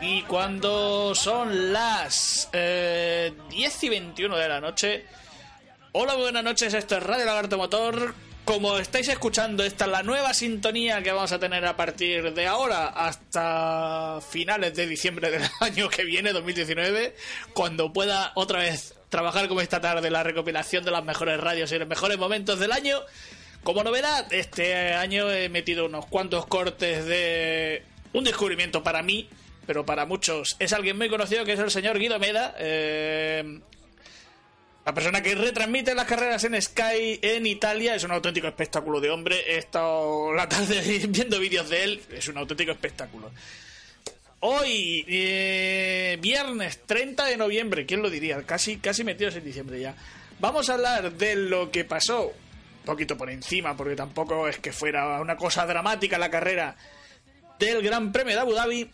Y cuando son las eh, 10 y 21 de la noche, hola, buenas noches, esto es Radio Lagarto Motor. Como estáis escuchando, esta es la nueva sintonía que vamos a tener a partir de ahora hasta finales de diciembre del año que viene, 2019, cuando pueda otra vez trabajar como esta tarde la recopilación de las mejores radios y los mejores momentos del año. Como novedad, este año he metido unos cuantos cortes de un descubrimiento para mí, pero para muchos es alguien muy conocido que es el señor Guido Meda. eh, la persona que retransmite las carreras en Sky en Italia es un auténtico espectáculo de hombre. He estado la tarde viendo vídeos de él, es un auténtico espectáculo. Hoy, eh, viernes 30 de noviembre, ¿quién lo diría? Casi, casi metidos en diciembre ya. Vamos a hablar de lo que pasó, un poquito por encima, porque tampoco es que fuera una cosa dramática la carrera del Gran Premio de Abu Dhabi.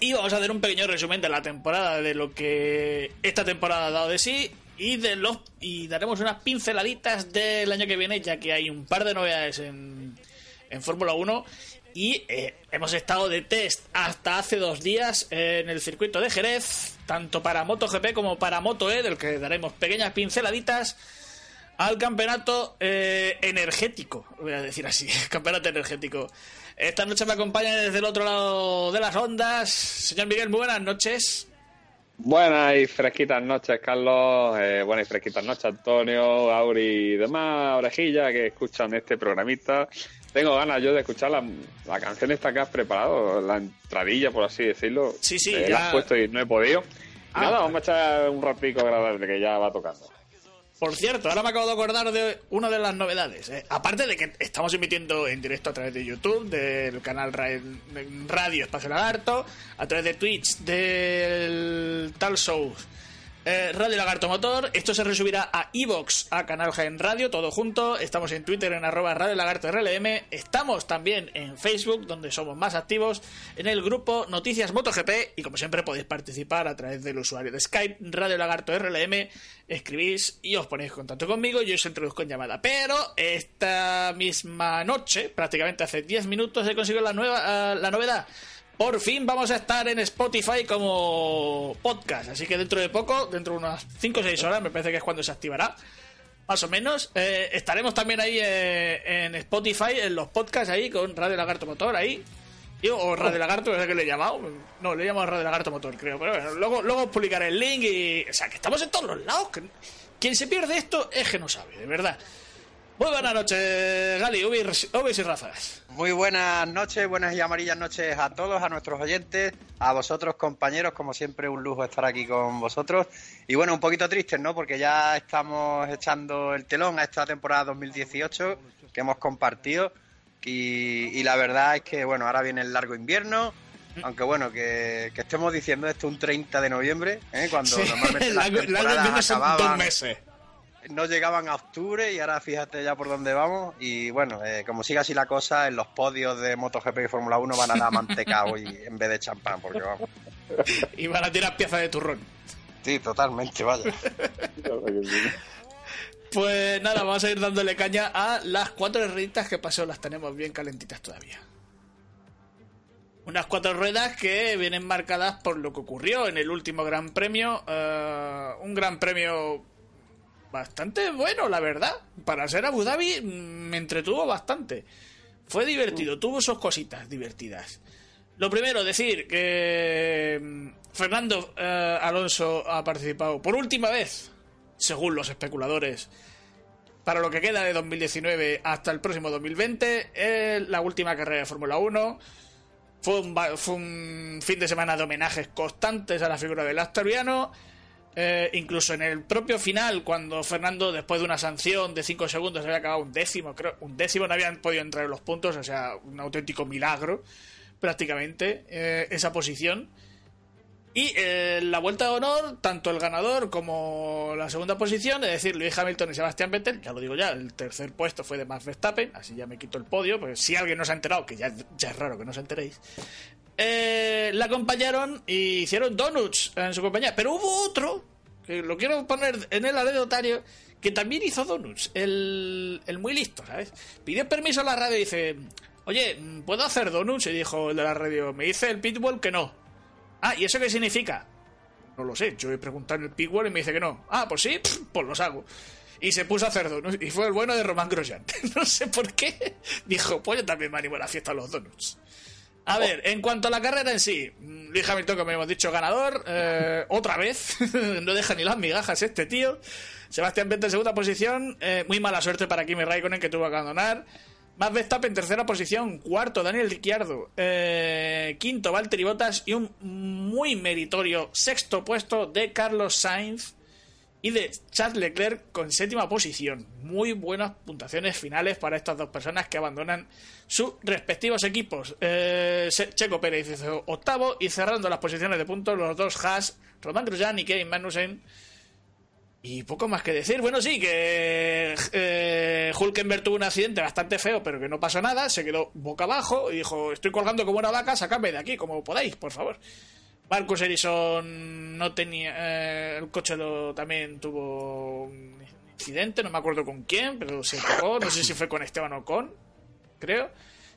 Y vamos a hacer un pequeño resumen de la temporada, de lo que esta temporada ha dado de sí y de los y daremos unas pinceladitas del año que viene, ya que hay un par de novedades en, en Fórmula 1 y eh, hemos estado de test hasta hace dos días en el circuito de Jerez, tanto para MotoGP como para Moto E, del que daremos pequeñas pinceladitas al campeonato eh, energético, voy a decir así, campeonato energético. Esta noche me acompaña desde el otro lado de las ondas, señor Miguel, muy buenas noches. Buenas y fresquitas noches, Carlos. Eh, buenas y fresquitas noches, Antonio, Auri y demás orejillas que escuchan este programita. Tengo ganas yo de escuchar la, la canción esta que has preparado, la entradilla, por así decirlo. Sí, sí, Eh, ya- La has puesto y no he podido. Ah, Nada, vamos a echar un ratico agradable que ya va tocando. Por cierto, ahora me acabo de acordar de una de las novedades. ¿eh? Aparte de que estamos emitiendo en directo a través de YouTube, del canal Ra- Radio Espacio Lagarto, a través de Twitch, del Tal Show eh, Radio Lagarto Motor. Esto se resubirá a Evox, a Canal Gen Radio, todo junto. Estamos en Twitter en arroba Radio Lagarto RLM. Estamos también en Facebook, donde somos más activos, en el grupo Noticias MotoGP. Y como siempre podéis participar a través del usuario de Skype, Radio Lagarto RLM. Escribís y os ponéis en contacto conmigo. Yo os introduzco en llamada. Pero esta misma noche, prácticamente hace 10 minutos, he conseguido la, nueva, eh, la novedad. Por fin vamos a estar en Spotify como podcast. Así que dentro de poco, dentro de unas 5 o 6 horas, me parece que es cuando se activará. Más o menos. Eh, estaremos también ahí eh, en Spotify, en los podcasts ahí, con Radio Lagarto Motor ahí. Yo, o Radio Lagarto, es que le he llamado. No, le he llamado Radio Lagarto Motor, creo. Pero bueno, luego, luego publicaré el link y. O sea, que estamos en todos los lados. que- Quien se pierde esto es que no sabe, de verdad. Muy buenas noches, Gali, Ubis, Ubis y Razas. Muy buenas noches, buenas y amarillas noches a todos, a nuestros oyentes, a vosotros compañeros, como siempre un lujo estar aquí con vosotros. Y bueno, un poquito tristes, ¿no? Porque ya estamos echando el telón a esta temporada 2018 que hemos compartido y, y la verdad es que, bueno, ahora viene el largo invierno. Aunque bueno, que, que estemos diciendo esto un 30 de noviembre, ¿eh? cuando Sí, normalmente las temporadas son dos acababan meses. No llegaban a octubre y ahora fíjate ya por dónde vamos. Y bueno, eh, como siga así la cosa, en los podios de MotoGP y Fórmula 1 van a dar mantecao y, en vez de champán, porque vamos. Y van a tirar piezas de turrón. Sí, totalmente, vaya. Pues nada, vamos a ir dándole caña a las cuatro rueditas que pasó, las tenemos bien calentitas todavía. Unas cuatro ruedas que vienen marcadas por lo que ocurrió en el último Gran Premio. eh, un Gran Premio bastante bueno, la verdad. Para ser Abu Dhabi me entretuvo bastante. Fue divertido, tuvo sus cositas divertidas. Lo primero, decir que mm, Fernando eh, Alonso ha participado por última vez, según los especuladores, para lo que queda de 2019 hasta el próximo 2020, en la última carrera de Fórmula 1. Fue un, fue un fin de semana de homenajes constantes a la figura del asturiano. Eh, incluso en el propio final, cuando Fernando, después de una sanción de 5 segundos, había acabado un décimo, creo, un décimo, no habían podido entrar en los puntos, o sea, un auténtico milagro. prácticamente eh, esa posición. Y eh, la vuelta de honor, tanto el ganador como la segunda posición, es decir, Luis Hamilton y Sebastián Vettel, ya lo digo ya, el tercer puesto fue de Max Verstappen, así ya me quito el podio, porque si alguien no se ha enterado, que ya, ya es raro que no os enteréis, eh, la acompañaron y hicieron donuts en su compañía. Pero hubo otro, que lo quiero poner en el anecdotario, que también hizo donuts, el, el muy listo, ¿sabes? Pidió permiso a la radio y dice, oye, ¿puedo hacer donuts? Y dijo el de la radio, me dice el pitbull que no. Ah, ¿y eso qué significa? No lo sé, yo he preguntado en el pitbull y me dice que no. Ah, pues sí, pues los hago. Y se puso a hacer donuts. Y fue el bueno de Román Grosjean. no sé por qué. Dijo, pues yo también me animo a la fiesta de los donuts. A ver, en cuanto a la carrera en sí, mm, Luis Hamilton, como hemos dicho, ganador, eh, otra vez, no deja ni las migajas este tío. Sebastián Vettel en segunda posición, eh, muy mala suerte para Kimi Raikkonen que tuvo que abandonar. Max Verstappen en tercera posición, cuarto Daniel Ricciardo, eh, quinto Valtteri Bottas. Y un muy meritorio sexto puesto de Carlos Sainz y de Charles Leclerc con séptima posición. Muy buenas puntuaciones finales para estas dos personas que abandonan sus respectivos equipos. Eh, Checo Pérez hizo octavo y cerrando las posiciones de puntos los dos Haas, Roman Grosjean y Kevin Magnussen. Y poco más que decir. Bueno, sí, que eh, Hulkenberg tuvo un accidente bastante feo, pero que no pasó nada. Se quedó boca abajo y dijo: Estoy colgando como una vaca, sacadme de aquí, como podáis, por favor. Marcus Ericsson no tenía. eh, el coche lo, también tuvo un incidente, no me acuerdo con quién, pero se tocó. No sé si fue con Esteban o con, creo.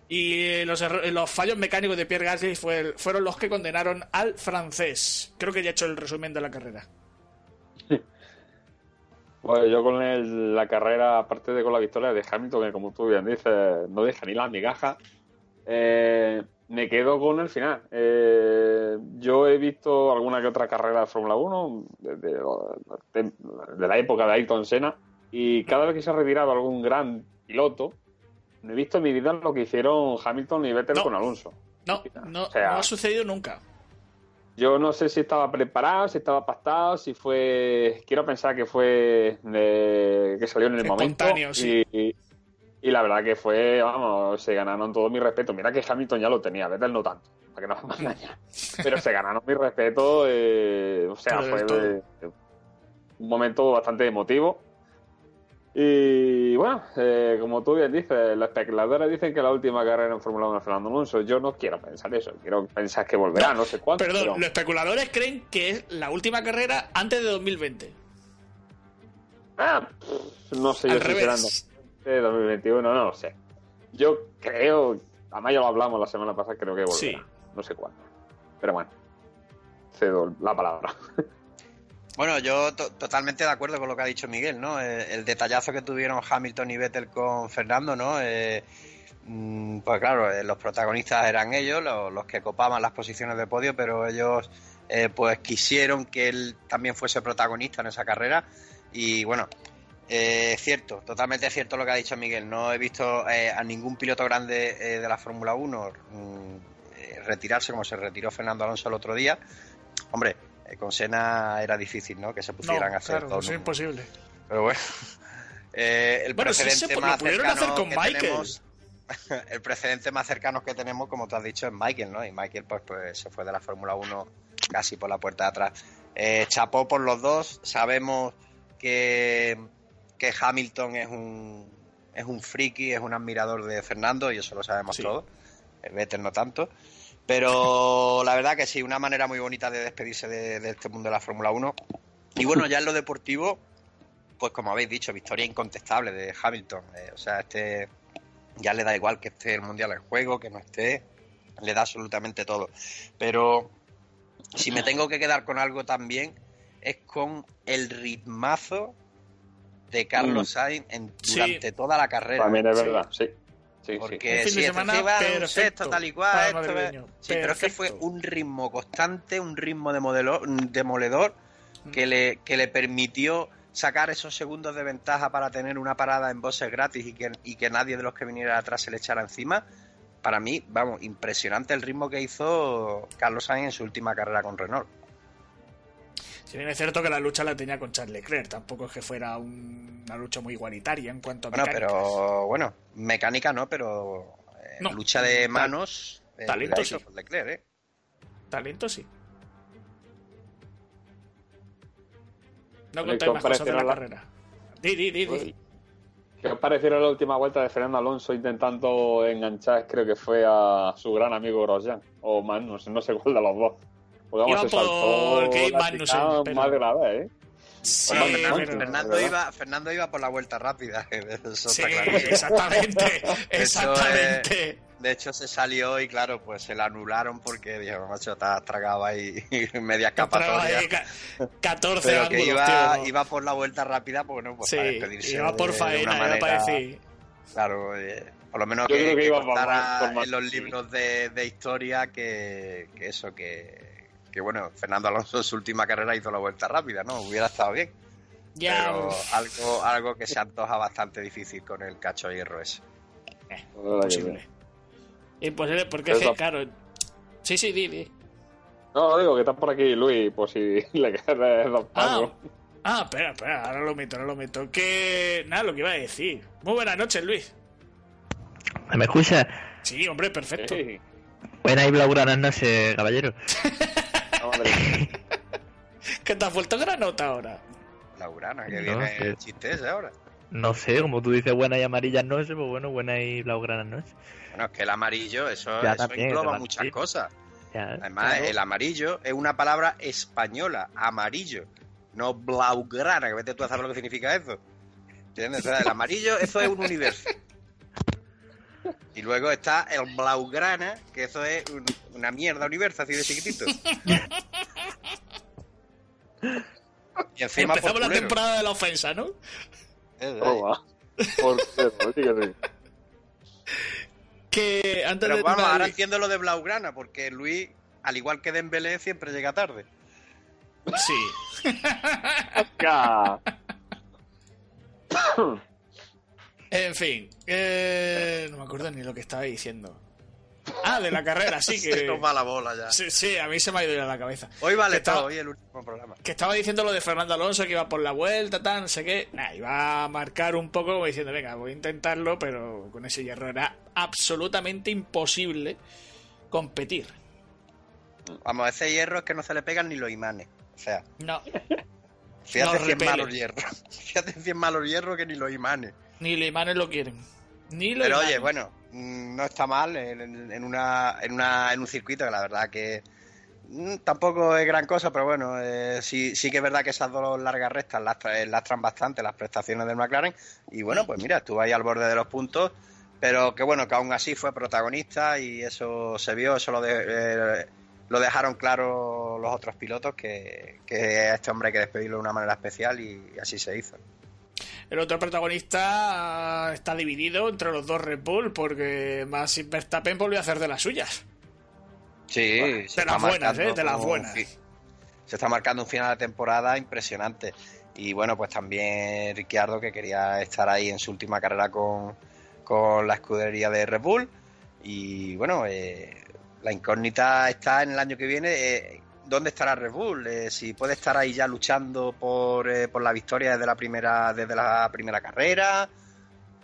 Y los, los fallos mecánicos de Pierre Gasly fue- fueron los que condenaron al francés. Creo que ya he hecho el resumen de la carrera. Pues yo con la carrera, aparte de con la victoria de Hamilton, que como tú bien dices, no deja ni las migajas, eh, me quedo con el final. Eh, yo he visto alguna que otra carrera de Fórmula 1 de, de- de- de la época de Ayrton Senna y cada vez que se ha retirado algún gran piloto, no he visto en mi vida lo que hicieron Hamilton y Vettel No. con Alonso. No, no, O sea, no ha sucedido nunca. Yo no sé si estaba preparado, si estaba pactado, si fue. Quiero pensar que fue. eh, que salió en el momento. Sí. Y, y- y la verdad que fue, vamos, se ganaron todo mi respeto. Mira que Hamilton ya lo tenía, Vettel no tanto, para que no a engañar. Pero se ganaron mi respeto, eh, o sea, fue de- de un momento bastante emotivo. Y bueno, eh, como tú bien dices, los especuladores dicen que la última carrera en Fórmula 1 es Fernando Alonso. Yo no quiero pensar eso, quiero pensar que volverá, no, sé cuándo. Perdón, pero- los especuladores creen que es la última carrera antes de 2020. Ah, pff, no sé, yo Al sinceramente, revés. De 2021, no lo sé. Yo creo, además ya lo hablamos la semana pasada, creo que volverá. Sí. No sé cuándo. Pero bueno, cedo la palabra. Bueno, yo to- totalmente de acuerdo con lo que ha dicho Miguel, ¿no? Eh, el detallazo que tuvieron Hamilton y Vettel con Fernando, ¿no? Eh, mm, pues claro, eh, los protagonistas eran ellos, los, los que copaban las posiciones de podio, pero ellos eh, pues quisieron que él también fuese protagonista en esa carrera y bueno, eh, cierto, totalmente cierto lo que ha dicho Miguel. No he visto eh, a ningún piloto grande eh, de la Fórmula 1 mm, eh, retirarse como se retiró Fernando Alonso el otro día. Hombre, con Senna era difícil, ¿no? Que se No, pusieran a hacer claro, todo. es imposible. Pero bueno. El Bueno, sí precedente lo más pudieron cercano hacer con que Michael. tenemos- el precedente más cercano que tenemos, como tú has dicho, es Michael, ¿no? Y Michael pues, pues se fue de la Fórmula 1 casi por la puerta de atrás. Eh, chapó por los dos. Sabemos que, que Hamilton es un es un friki, es un admirador de Fernando, y eso lo sabemos Sí. todos. Eh, Vettel no tanto. Pero la verdad que sí, una manera muy bonita de despedirse de, de este mundo de la Fórmula 1. Y bueno, ya en lo deportivo, pues como habéis dicho, victoria incontestable de Hamilton. Eh, o sea, este ya le da igual que esté el Mundial en juego, que no esté, le da absolutamente todo. Pero si me tengo que quedar con algo también, es con el ritmazo de Carlos Mm. Sainz en- Sí. durante toda la carrera. También es verdad, sí. Sí, sí. Porque de esto encima, un sexto, tal y cual, esto madrileño. Sí, pero es que fue un ritmo constante, un ritmo de modelo, demoledor que le, que le permitió sacar esos segundos de ventaja para tener una parada en boxes gratis y que, y que nadie de los que viniera atrás se le echara encima. Para mí, vamos, impresionante el ritmo que hizo Carlos Sainz en su última carrera con Renault. Si bien es cierto que la lucha la tenía con Charles Leclerc, tampoco es que fuera un- una lucha muy igualitaria en cuanto a Bueno, mecánicas. pero bueno, mecánica no, pero eh, No, lucha de tal. manos Eh, Talento sí. Leclerc, ¿eh? Talento sí. No ¿qué más os cosas de la la- carrera. Di, di, di, di. ¿Qué os pareció la última vuelta de Fernando Alonso intentando enganchar, creo que fue a su gran amigo Grosjean? O Magnussen, no sé cuál de los dos. Porque Iba por Kevin Magnussen, pero- más de vez, ¿eh? Sí, Bueno, Fernando, iba, Fernando iba por la vuelta rápida. Eso Sí, está clarísimo. exactamente. Exactamente. De hecho, se salió y claro, pues se la anularon porque dijo, macho, te has tragado ahí media ahí escapatoria. ca- 14 Pero ángulos, que iba, tío. iba por la vuelta rápida, pues no, pues para sí, despedirse. iba por de faena, iba manera, para decir. Claro, eh, por lo menos Yo que, creo que que iba por contara más- por más- en los libros de, de historia que, que eso, que, que bueno, Fernando Alonso en su última carrera hizo la vuelta rápida, ¿no? Hubiera estado bien. Ya, pero algo, algo que se antoja bastante difícil con el cacho de hierro ese. Imposible. Imposible, porque es que, Eso- claro. Sí, sí, di, di. No, digo que estás por aquí, Luis, por si le quieres dos Ah, palos. ah, espera, espera, ahora lo meto, ahora lo meto. Que. Nada, lo que iba a decir. Muy buenas noches, Luis. ¿Me escucha? Sí, hombre, perfecto. Sí. Buenas y blaugranas noches, caballero. No, madre. ¿Qué te has vuelto granota ahora? La urana, que No, viene que- el chiste ese ahora. No sé, como tú dices buenas y amarillas noches, pues bueno, buenas y blaugranas noches. Bueno, es que el amarillo, eso, Ya eso también, engloba muchas cosas. Ya, Además, claro. el amarillo es una palabra española, amarillo, no blaugrana, que vete tú a saber lo que significa eso. ¿Entiendes? O sea, el amarillo, eso es un universo. Y luego está el blaugrana, que eso es un- una mierda universo, así de chiquitito. Y encima Empezamos la temporada de la ofensa, ¿no? Toma. Por que antes Pero de vamos, ahora entiendo lo de blaugrana, porque Luis, al igual que Dembélé, siempre llega tarde. Sí. En fin, eh, no me acuerdo ni lo que estaba diciendo. Ah, de la carrera, sí Se que. nos va la bola ya. Sí, sí, a mí se me ha ido ya la cabeza. Hoy vale Que estaba- todo, hoy el último programa. Que estaba diciendo lo de Fernando Alonso, que iba por la vuelta, tal, no sé qué. Nah, iba a marcar un poco como diciendo, venga, voy a intentarlo, pero con ese hierro era absolutamente imposible competir. Vamos, ese hierro es que no se le pegan ni los imanes. O sea, No, fíjate No si es malo el hierro. Fíjate si es malo el hierro que ni los imanes. Ni los imanes lo quieren. Ni Pero oye, bueno, mm, no está mal en, una, en, una, en un circuito que la verdad que mm, tampoco es gran cosa, pero bueno, eh, sí, sí que es verdad que esas dos largas rectas lastra- lastran bastante las prestaciones del McLaren. Y bueno, pues mira, estuvo ahí al borde de los puntos, pero que bueno, que aún así fue protagonista y eso se vio, eso lo, de- eh, lo dejaron claro los otros pilotos, que, que a este hombre hay que despedirlo de una manera especial y así se hizo. El otro protagonista ah, está dividido entre los dos Red Bull porque Max Verstappen volvió a hacer de las suyas. Sí, de las buenas, ¿eh? De las buenas. Se está marcando un final de temporada impresionante. Y bueno, pues también Ricciardo que quería estar ahí en su última carrera con, con la escudería de Red Bull. Y bueno, eh, la incógnita está en el año que viene. eh, ¿Dónde estará Red Bull? Eh, si puede estar ahí ya luchando por, eh, por la victoria desde la primera, desde la primera carrera.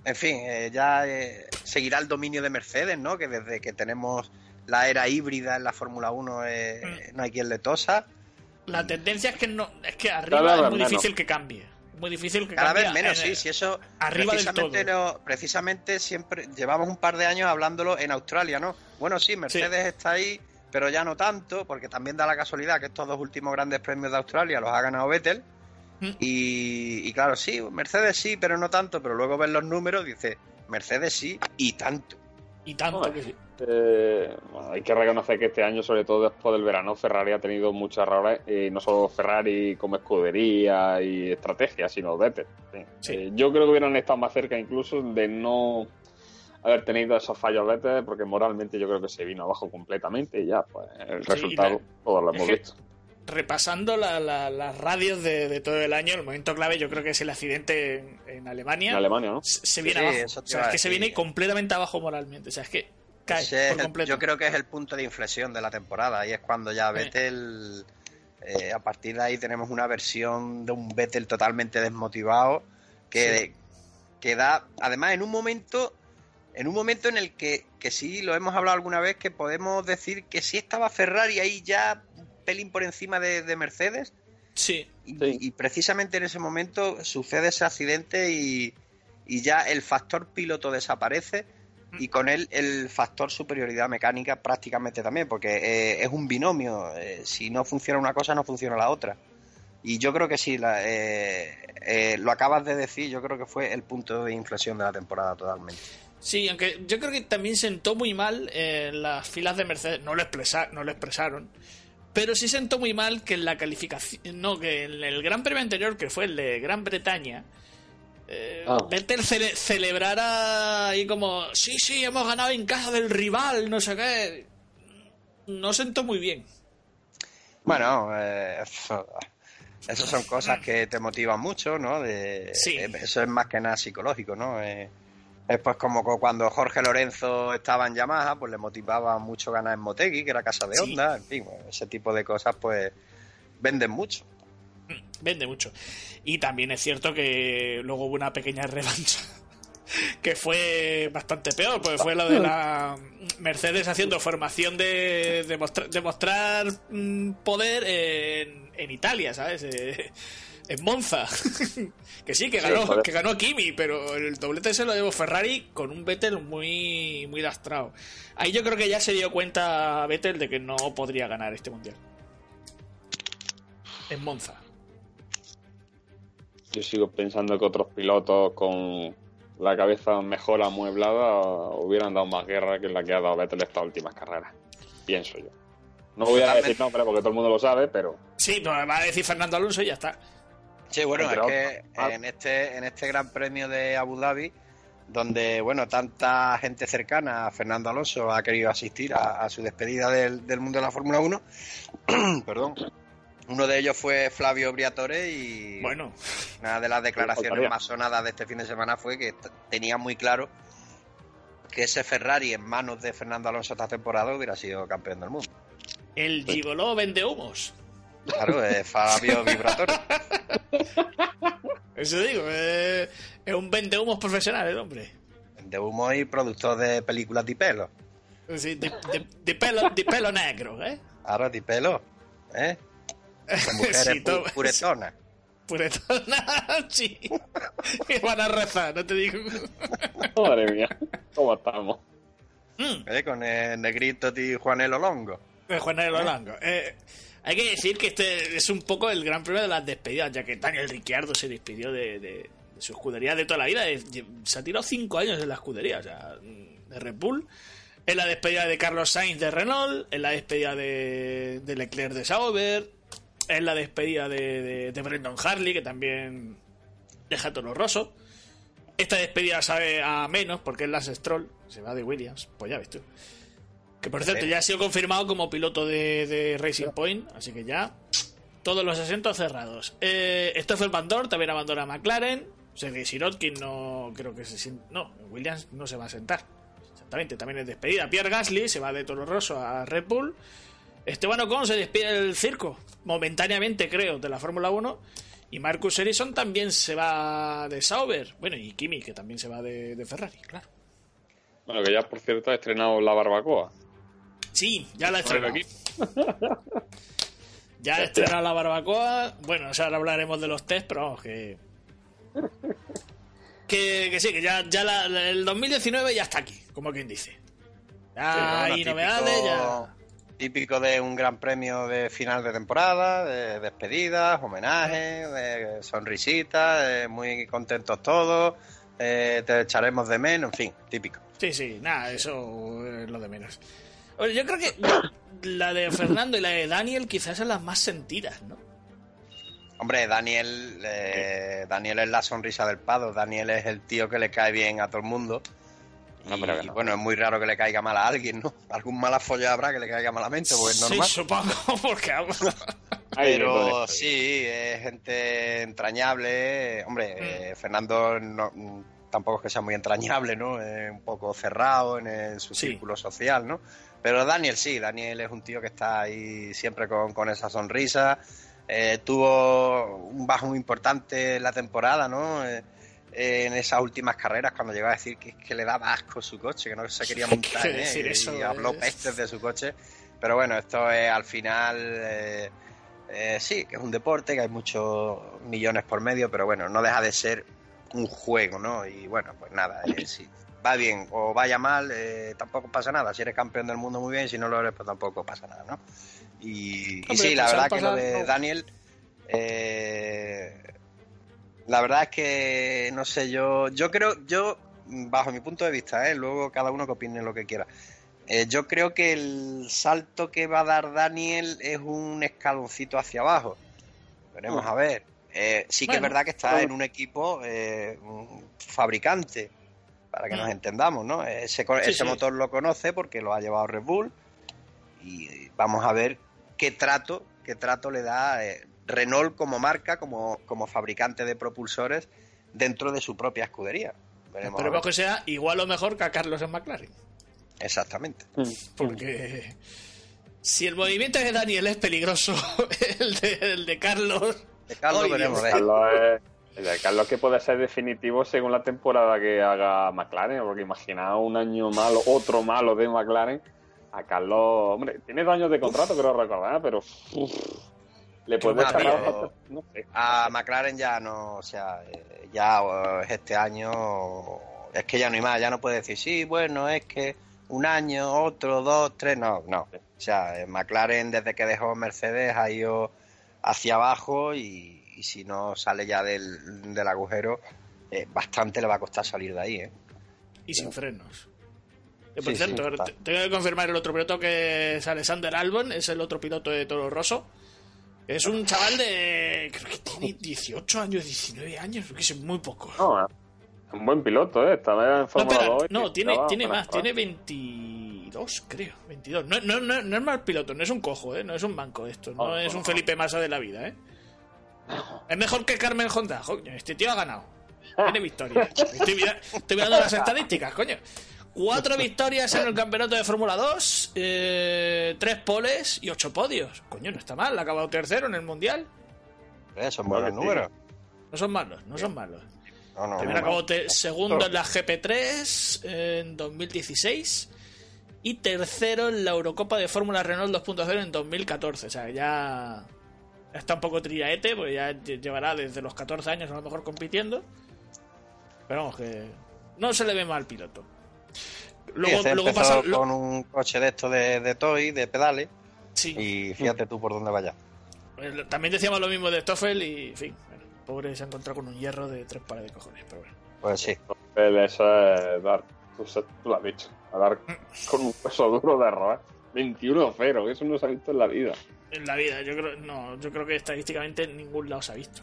En fin, eh, ya eh, seguirá el dominio de Mercedes, ¿no? Que desde que tenemos la era híbrida en la Fórmula 1 eh, no hay quien le tosa. La tendencia es que no es que arriba es muy menos. difícil que cambie. Es muy difícil que Cada cambie. vez menos, en sí, el- sí, eso. arriba del precisamente, todo. lo- precisamente siempre llevamos un par de años hablándolo en Australia, ¿no? Bueno, sí, Mercedes está ahí, pero ya no tanto, porque también da la casualidad que estos dos últimos grandes premios de Australia los ha ganado Vettel. Mm. Y, y claro, sí, Mercedes sí, pero no tanto, pero luego ves los números y dices, Mercedes sí y tanto. Y tanto Joder. que sí. Eh, bueno, hay que reconocer que este año, sobre todo después del verano, Ferrari ha tenido muchos errores, y no solo Ferrari como escudería y estrategia, sino Vettel. Sí. Sí. Eh, yo creo que hubieran estado más cerca incluso de no haber tenido esos fallos Vettel, porque moralmente yo creo que se vino abajo completamente y ya, pues el Sí, resultado la- todos lo es hemos que- visto. Repasando la- la- las radios de, de todo el año, el momento clave yo creo que es el accidente en, en Alemania. En Alemania, ¿no? se, se viene Sí, abajo. eso O sea, es a que se viene completamente abajo moralmente. O sea, es que cae Ese es por el- completo. yo creo que es el punto de inflexión de la temporada y es cuando ya Sí. Vettel, eh, a partir de ahí tenemos una versión de un Vettel totalmente desmotivado que, que da, además en un momento en un momento en el que, que sí lo hemos hablado alguna vez, que podemos decir que sí estaba Ferrari ahí ya un pelín por encima de, de Mercedes. Sí. Y, Sí. y precisamente en ese momento sucede ese accidente y, y ya el factor piloto desaparece y con él el factor superioridad mecánica prácticamente también, porque eh, es un binomio. eh, si no funciona una cosa, no funciona la otra. Y yo creo que sí, la- eh, eh, lo acabas de decir, yo creo que fue el punto de inflexión de la temporada totalmente. Sí, aunque yo creo que también sentó muy mal eh, las filas de Mercedes. No lo, expresa- no lo expresaron. Pero sí sentó muy mal que en la calificación. No, que en el Gran Premio anterior, que fue el de Gran Bretaña. eh, Ah. Vettel cele- celebrara ahí como. Sí, sí, hemos ganado en casa del rival, no sé qué. No sentó muy bien. Bueno, eh, esas son cosas que te motivan mucho, ¿no? De, Sí. eh, Eso es más que nada psicológico, ¿no? Eh, es pues como cu- cuando Jorge Lorenzo estaba en Yamaha, pues le motivaba mucho ganar en Motegi, que era casa de Sí. Honda, en fin, bueno, ese tipo de cosas pues venden mucho. Vende mucho. Y también es cierto que luego hubo una pequeña revancha. Que fue bastante peor, porque fue lo de la Mercedes haciendo formación de, de, mostra- de mostrar mm, poder en, en Italia, ¿sabes? Eh, en Monza. que sí, que ganó, que ganó Kimi, pero el doblete se lo llevó Ferrari con un Vettel muy, muy lastrado. Ahí yo creo que ya se dio cuenta Vettel de que no podría ganar este mundial. En Monza. Yo sigo pensando que otros pilotos con la cabeza mejor amueblada hubieran dado más guerra que la que ha dado Vettel estas últimas carreras. Pienso yo. No voy a decir nombre porque todo el mundo lo sabe, pero Sí, no, va a decir Fernando Alonso y ya está. Sí, bueno, es otros. que Ah. en este, en este Gran Premio de Abu Dhabi, donde, bueno, tanta gente cercana a Fernando Alonso ha querido asistir a, a su despedida del, del mundo de la Fórmula 1, perdón, uno de ellos fue Flavio Briatore y Bueno, una de las declaraciones más sonadas de este fin de semana fue que tenía muy claro que ese Ferrari en manos de Fernando Alonso esta temporada hubiera sido campeón del mundo. el gigoló vende humos. Claro, es Fabio Vibratore. Eso digo, eh, es un vende humos profesional el hombre. De humo y productor de películas de pelo. Sí, de, de- de pelo, de pelo negro, ¿eh? Ahora de pelo, ¿eh? Con mujeres Sí, pu- puretonas. Puretona, sí. Que van a rezar, no te digo. madre mía, ¿cómo estamos? Mm, ¿eh? Con el negrito de Juanelo Longo. de Juan Negro Blanco. Eh, hay que decir que este es un poco el gran premio de las despedidas, ya que Daniel Ricciardo se despidió de, su escudería de toda la vida. Se ha tirado cinco años en la escudería, o sea, de Red Bull. En la despedida de Carlos Sainz de Renault, en la despedida de, Leclerc de Sauber, en la despedida de, de, de Brendan Harley, que también deja Toro Rosso. Esta despedida sabe a menos porque es Lance Stroll, se va de Williams, pues ya ves tú. Que por cierto, ya ha sido confirmado como piloto de, de Racing Point, así que ya todos los asientos cerrados. Eh, Stoffel Van Dorn también abandona McLaren. Sergei Sirotkin no creo que se sienta. No, Williams no se va a sentar. Exactamente, también es despedida. Pierre Gasly se va de Toro Rosso a Red Bull. Esteban Ocon se despide del circo, momentáneamente creo, de la Fórmula 1. Y Marcus Ericsson también se va de Sauber. Bueno, y Kimi, que también se va de, de Ferrari, claro. Bueno, que ya por cierto ha estrenado la barbacoa. Sí, ya la he estrenado. aquí. Ya he estrenado la barbacoa. Bueno, o sea, ahora hablaremos de los test, pero vamos, que. Que, que sí, que ya, ya la- la- el 2019 ya está aquí, como quien dice. Ya Sí, bueno, hay típico- novedades, ya. Típico de un gran premio de final de temporada, de despedidas, homenajes, de sonrisitas, de muy contentos todos, eh, te echaremos de menos, en fin, típico. Sí, sí, nada, eso es lo de menos. Oye, yo creo que la de Fernando y la de Daniel quizás son las más sentidas, ¿no? Hombre, Daniel, eh, Daniel es la sonrisa del pado, Daniel es el tío que le cae bien a todo el mundo. Y, No, pero que no. bueno, es muy raro que le caiga mal a alguien, ¿no? Algún mala folla habrá que le caiga malamente, pues es normal. Sí, supongo, porque Pero sí, es gente entrañable. Hombre, eh, Fernando no- mm, tampoco es que sea muy entrañable, ¿no? Es un poco cerrado en, el- su Sí. círculo social, ¿no? Pero Daniel sí, Daniel es un tío que está ahí siempre con, con esa sonrisa. Eh, tuvo un bajo muy importante en la temporada, ¿no? Eh, eh, en esas últimas carreras cuando llegó a decir que, que le daba asco su coche, que no se quería montar ¿Qué en él, decir y eso, habló eh? pestes de su coche. Pero bueno, esto es al final, eh, eh, sí, que es un deporte, que hay muchos millones por medio, pero bueno, no deja de ser un juego, ¿no? Y bueno, pues nada, eh, si va bien o vaya mal, eh, tampoco pasa nada. Si eres campeón del mundo, muy bien, si no lo eres, pues tampoco pasa nada, ¿no? Y, sí, la pasar, verdad que lo de no. Daniel, eh, la verdad es que no sé, yo, yo creo, yo, bajo mi punto de vista, ¿eh? luego cada uno que opine lo que quiera. eh, yo creo que el salto que va a dar Daniel es un escaloncito hacia abajo. Veremos a ver. Eh, sí que es verdad que está en un equipo eh, un fabricante, para que nos Mm. entendamos, ¿no? Ese, co- Sí, ese sí. motor lo conoce porque lo ha llevado Red Bull y vamos a ver qué trato, qué trato le da eh, Renault como marca, como, como fabricante de propulsores dentro de su propia escudería. Veremos a Esperemos ver. que sea igual o mejor que a Carlos en McLaren. Exactamente. Porque si el movimiento de Daniel es peligroso, el de, el de Carlos. De Carlos veremos. Carlos es, el de Carlos que puede ser definitivo según la temporada que haga McLaren, porque imaginaos un año malo, otro malo de McLaren. A Carlos, hombre, tiene dos años de contrato, creo recordar, pero uf, le puede bastante- no sé. A McLaren ya no, o sea, eh, ya eh, este año es que ya no hay más, ya no puede decir, sí, bueno, es que un año, otro, dos, tres, no, no. O sea, eh, McLaren desde que dejó Mercedes ha ido hacia abajo y, y si no sale ya del, del agujero, eh, bastante le va a costar salir de ahí, ¿eh? Y sin frenos. Que, por Sí, cierto, tengo que confirmar el otro piloto que es Alexander Albon, es el otro piloto de Toro Rosso. Es un chaval de. Creo que tiene 18 años, 19 años, que es muy poco. No, es un buen piloto, ¿eh? Estaba en No, Fórmula espera, 2 y no, tiene, estaba tiene más, tiene 22, creo, 22. No, no, no, no es mal piloto, no es un cojo, ¿eh? no es un banco esto, no Oh, es un oh, Felipe Massa de la vida, ¿eh? Es mejor que Carmen Honda, coño, este tío ha ganado. Tiene victorias. Estoy, mira- estoy mirando las estadísticas, coño. Cuatro victorias en el campeonato de Fórmula 2, eh, tres poles y ocho podios. Coño, no está mal, ha acabado tercero en el Mundial. Eh, Son sí. números. No son malos, no son malos. No, no, También no, acabó segundo en la GP3 en 2016 y tercero en la Eurocopa de Fórmula Renault 2.0 en 2014. O sea, ya está un poco trillaete, porque ya lle- llevará desde los 14 años a lo mejor compitiendo. Pero vamos, que no se le ve mal piloto. Luego, luego pasa. lo- con un coche de esto de, de toy, de pedales, sí, y fíjate tú por dónde vaya. eh, también decíamos lo mismo de Stoffel y, en fin, bueno, pobre se ha encontrado con un hierro de tres pares de cojones, pero bueno. Pues sí. Eso es dar, tú, lo has dicho, a dar con un peso duro de error. 21-0, eso no se ha visto en la vida. En la vida, yo creo, no, yo creo que estadísticamente en ningún lado se ha visto.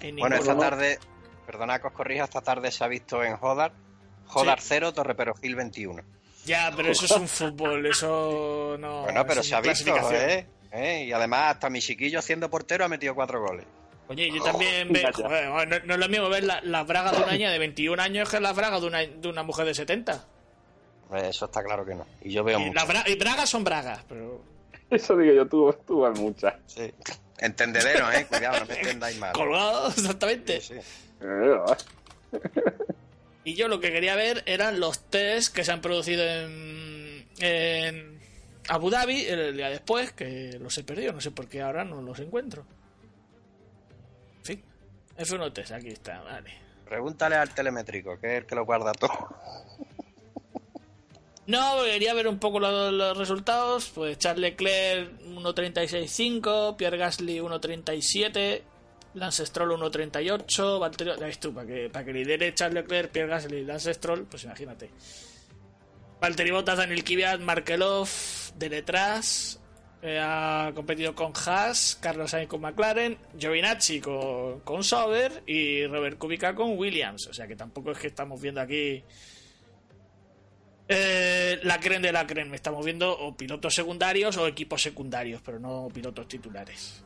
En Bueno, esta lado. tarde, perdona que os corrija, esta tarde se ha visto en Jodar, Jodar Sí. 0, Torre Gil 21. Ya, pero eso es un fútbol, eso no. bueno, pero se ha visto. ¿eh? ¿eh? Y además hasta mi chiquillo siendo portero ha metido cuatro goles. Oye, yo también veo. Vaya. joder, no, no es lo mismo ver la- las bragas de una niña de 21 años que las bragas de una, de una mujer de 70. Eh, Eso está claro que no. Y yo veo Y mucho. las bra- y bragas son bragas, pero. Eso digo yo, tú, tú muchas. Sí. Entendedero, ¿eh? Cuidado, no me entendáis mal. Colgados, exactamente. Sí, sí. Eh, Y yo lo que quería ver eran los test que se han producido en, en Abu Dhabi el día después, que los he perdido, no sé por qué ahora no los encuentro. En fin, F1 test, aquí está, vale. Pregúntale al telemétrico, que es el que lo guarda todo. No, quería ver un poco los, los resultados. Pues Charles Leclerc 1.36.5, Pierre Gasly 1.37, Lance Stroll 1.38, Valtteri... Ya para que, para que lidere Charles Leclerc, Pierre Gasly y Lance Stroll, pues imagínate. Valtteri Bottas, Daniel Kvyat, Markelov de detrás. eh, ha competido con Haas, Carlos Sainz con McLaren, Giovinazzi con, con Sauber y Robert Kubica con Williams. O sea que tampoco es que estamos viendo aquí eh, la creen de la creen. Estamos viendo o pilotos secundarios o equipos secundarios, pero no pilotos titulares.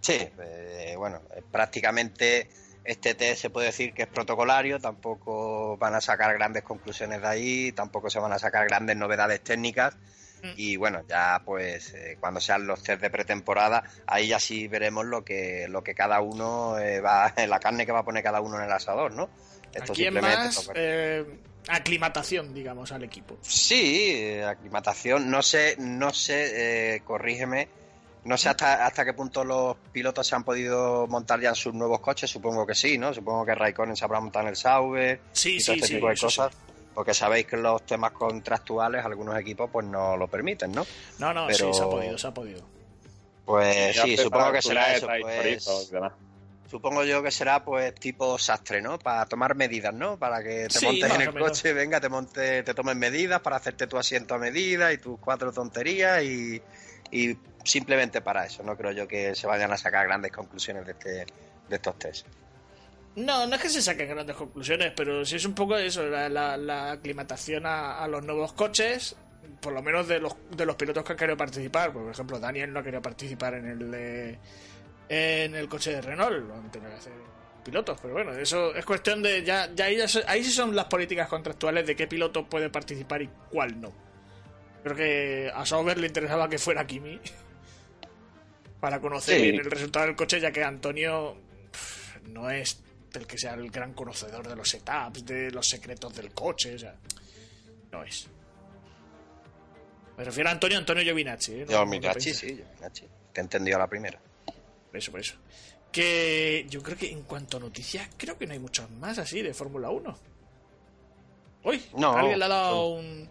Sí, eh, bueno, eh, prácticamente este test se puede decir que es protocolario, tampoco van a sacar grandes conclusiones de ahí, tampoco se van a sacar grandes novedades técnicas, Mm. Y bueno, ya pues eh, cuando sean los test de pretemporada, ahí ya sí veremos lo que, lo que cada uno eh, va, la carne que va a poner cada uno en el asador, ¿no? Esto Aquí es simplemente más eh, aclimatación, digamos, al equipo. Sí, aclimatación. No sé, no sé, eh, corrígeme. No sé hasta, hasta qué punto los pilotos se han podido montar ya en sus nuevos coches. Supongo que sí, ¿no? Supongo que Raikkonen se habrá montado en el Sauber Sí, y todo sí, este sí. tipo de cosas. Porque sabéis que los temas contractuales algunos equipos pues no lo permiten, ¿no? No, no, Pero- sí, se ha podido, se ha podido. Pues sí, supongo que será eso. Pues. Supongo yo que será pues tipo sastre, ¿no? Para tomar medidas, ¿no? Para que te Sí, montes en el coche, venga, te monte, te tomen medidas para hacerte tu asiento a medida y tus cuatro tonterías y, y simplemente para eso. No creo yo que se vayan a sacar grandes conclusiones de este de estos test. No, no es que se saquen grandes conclusiones, pero sí es un poco eso, la, la- la aclimatación a, a los nuevos coches, por lo menos de los, de los pilotos que han querido participar. Por ejemplo, Daniel no ha querido participar en el de- en el coche de Renault, lo tenido que hacer pilotos, pero bueno, eso es cuestión de ya, ya ahí, ahí sí son las políticas contractuales de qué piloto puede participar y cuál no. Creo que a Sauber le interesaba que fuera Kimi para conocer Sí. el resultado del coche, ya que Antonio pff, no es el que sea el gran conocedor de los setups, de los secretos del coche, o sea, no es. Me refiero a Antonio Antonio Giovinazzi. ¿eh? No- penséis. sí, yo, Minachi. Te a la primera. Por eso, por eso. Que yo creo que en cuanto a noticias, creo que no hay muchas más así de Fórmula 1. Uy, No. alguien le ha dado un.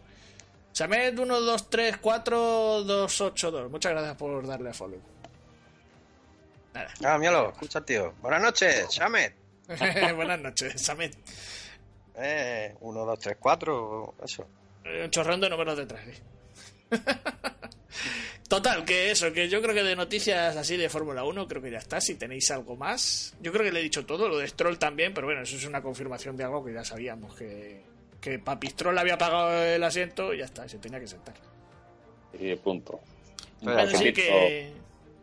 Samed 1, 2, 3, 4, 2, 8, 2. Muchas gracias por darle a follow. Nada. Ah, míralo, escucha, tío. Buenas noches, Shamet. Buenas noches, Samed. Eh, uno, dos, tres, cuatro, eso. Un chorrón de números detrás. ¿eh? Total, que eso, que yo creo que de noticias así de Fórmula 1 creo que ya está. Si tenéis algo más, yo creo que le he dicho todo, lo de Stroll también, pero bueno, eso es una confirmación de algo que ya sabíamos, que, que Papi Stroll había pagado el asiento y ya está, se tenía que sentar. Y punto. Bueno, sí Rapidito. que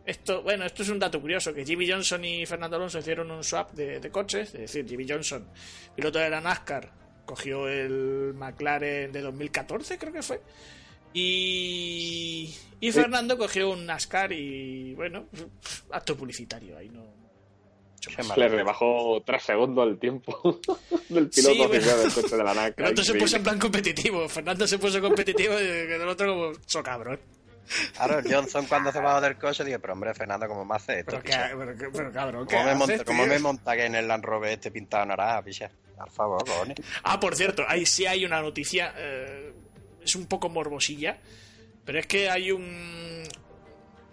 esto, bueno, esto es un dato curioso, que Jimmy Johnson y Fernando Alonso hicieron un swap de, de coches, es decir, Jimmy Johnson, piloto de la NASCAR, cogió el McLaren de 2014, creo que fue, y, y Fernando cogió un NASCAR y, bueno, acto publicitario, ahí no... mal. Le rebajó tres segundos el tiempo del piloto Sí, bueno. oficial del coche de la NASCAR. El otro se puso en plan competitivo, Fernando se puso competitivo y el otro como, so cabrón. Claro, Johnson cuando se bajó del coche dije, pero hombre, Fernando, ¿cómo me hace esto? Pero, que, pero, que- pero cabrón, ¿qué ¿Cómo me, monta, cómo me monta que en el Land Rover este pintado naranja, picha? Por favor, cojones. Ah, por cierto, ahí sí hay una noticia. eh, es un poco morbosilla. Pero es que hay un.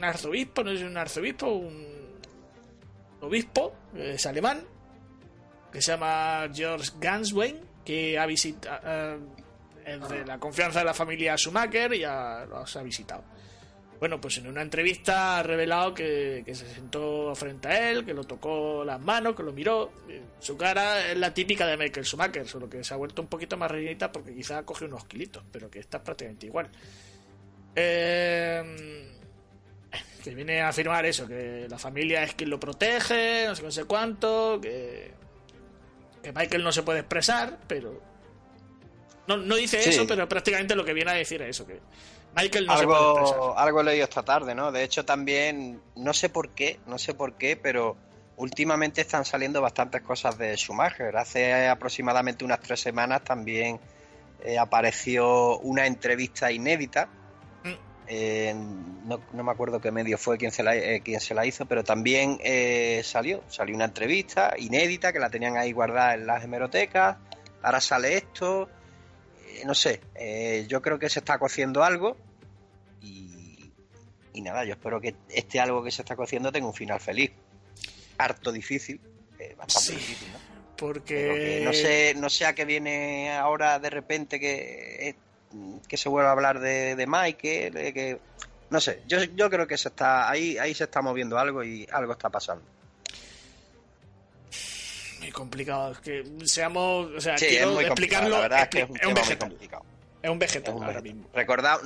Arzobispo, no es un arzobispo, un. Obispo, eh, es alemán. Que se llama George Ganswein. Que ha visitado. es de la confianza de la familia Schumacher y ha- los ha visitado. Bueno, pues en una entrevista ha revelado que, se sentó frente a él, que lo tocó las manos, que lo miró. Eh, Su cara es la típica de Michael Schumacher, solo que se ha vuelto un poquito más rellenita porque quizá coge unos kilitos, pero que está prácticamente igual. Eh, que viene a afirmar eso, que la familia es quien lo protege, no sé, no sé cuánto, que, que Michael no se puede expresar, pero... No, no dice Sí. eso, pero prácticamente lo que viene a decir es eso, que Michael no se puede expresar. algo, algo he leído esta tarde, ¿no? De hecho, también, no sé por qué, no sé por qué, pero últimamente están saliendo bastantes cosas de Schumacher. Hace aproximadamente unas tres semanas también eh, apareció una entrevista inédita. Eh, no, no me acuerdo qué medio fue quien se la, eh, quien se la hizo, pero también eh, salió, salió una entrevista inédita que la tenían ahí guardada en las hemerotecas. Ahora sale esto, eh, no sé, eh, yo creo que se está cociendo algo y, y nada, yo espero que este algo que se está cociendo tenga un final feliz. Harto difícil, eh, bastante Sí. difícil, ¿no? Porque que no sé, no sé a qué viene ahora de repente que, que se vuelva a hablar de, de Mike, de que no sé, yo, yo creo que se está ahí, ahí se está moviendo algo y algo está pasando. muy complicado. Es que seamos. O sea, Sí, es quiero muy complicado, explicarlo. la verdad es que es un es tema un muy vegetal. complicado. Es un vegetal Es un ahora vegetal. mismo. Recordad,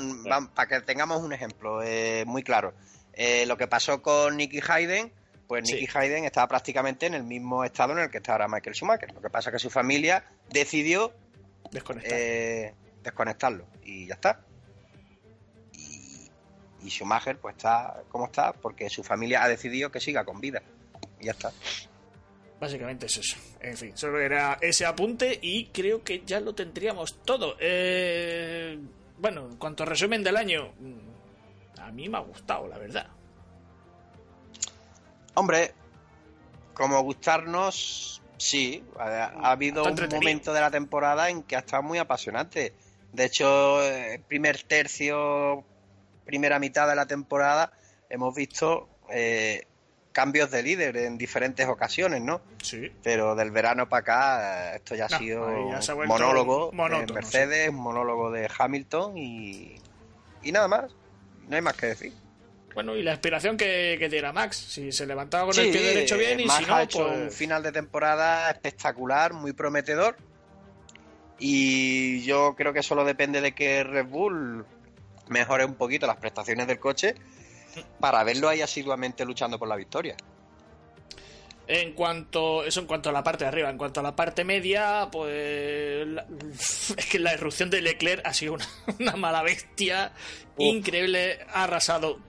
para que tengamos un ejemplo eh, muy claro, eh, lo que pasó con Nicky Hayden, pues Sí. Nicky Hayden estaba prácticamente en el mismo estado en el que está ahora Michael Schumacher. Lo que pasa es que su familia decidió Desconectar. eh, desconectarlo y ya está. y Schumacher pues está como está porque su familia ha decidido que siga con vida. Y ya está. Básicamente es eso. En fin, solo era ese apunte y creo que ya lo tendríamos todo. Eh, bueno, en cuanto a resumen del año, mm, a mí me ha gustado, la verdad. Hombre, como gustarnos, sí. Ha, ha habido un momento de la temporada en que ha estado muy apasionante. De hecho, eh, primer tercio, primera mitad de la temporada, hemos visto eh, cambios de líder en diferentes ocasiones, ¿no? Sí. Pero del verano para acá, eh, esto ya ha No, sido ya ha monólogo monótono, de Mercedes, monólogo de Hamilton y, y nada más. No hay más que decir. Bueno, y la inspiración que, que diera Max. Si se levantaba con el Sí, pie derecho bien y Max si no, ha hecho un pues... final de temporada espectacular, muy prometedor. Y yo creo que solo depende de que Red Bull mejore un poquito las prestaciones del coche para verlo ahí asiduamente luchando por la victoria. En cuanto, eso en cuanto a la parte de arriba, en cuanto a la parte media, pues la- es que la irrupción de Leclerc ha sido una, una mala bestia increíble, ha arrasado,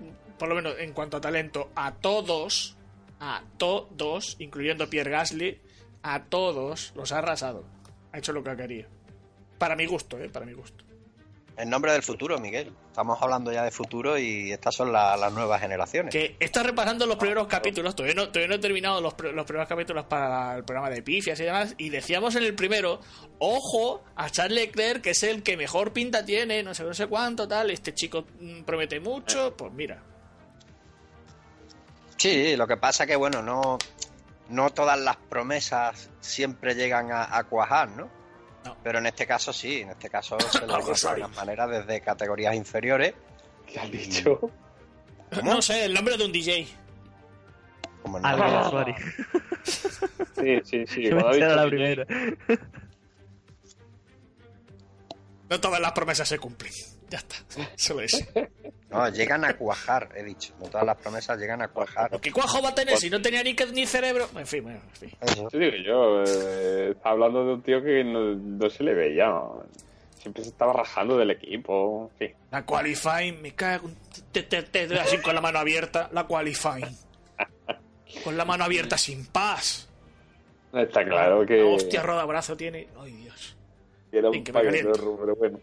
por lo menos en cuanto a talento, a todos, a todos, incluyendo Pierre Gasly, a todos los ha arrasado, ha hecho lo que quería. Para mi gusto, eh, para mi gusto. En nombre del futuro, Miguel. Estamos hablando ya de futuro y estas son la- las nuevas generaciones. Que está repasando los primeros capítulos, todavía no, todavía no he terminado los, los primeros capítulos para el programa de pifias y demás, y decíamos en el primero, ojo a Charles Leclerc, que es el que mejor pinta tiene, no sé, no sé cuánto, tal, este chico mm, promete mucho, pues mira. Sí, lo que pasa que, bueno, no, no todas las promesas siempre llegan a, a cuajar, ¿no? No. Pero en este caso sí, en este caso se lo Algo de algunas maneras desde categorías inferiores, ¿Qué has dicho? No sé, el nombre de un DJ. como el Ah, nombre-. Sí, sí, sí. Yo dicho la primera. No todas las promesas se cumplen. Ya está, solo eso. No, llegan a cuajar, he dicho. No todas las promesas llegan a cuajar. ¿Qué cuajo va a tener si no tenía ni, que- ni cerebro? En fin, bueno, en fin. Eso. Te digo yo, eh, está hablando de un tío que no, no se le veía. Siempre se estaba rajando del equipo. En fin. La qualifying, me cago. Te, te, te, te- así con la mano abierta, la qualifying. Con la mano abierta sin paz. Está claro que La hostia roda brazo tiene. Ay, Dios. era un que me pero bueno.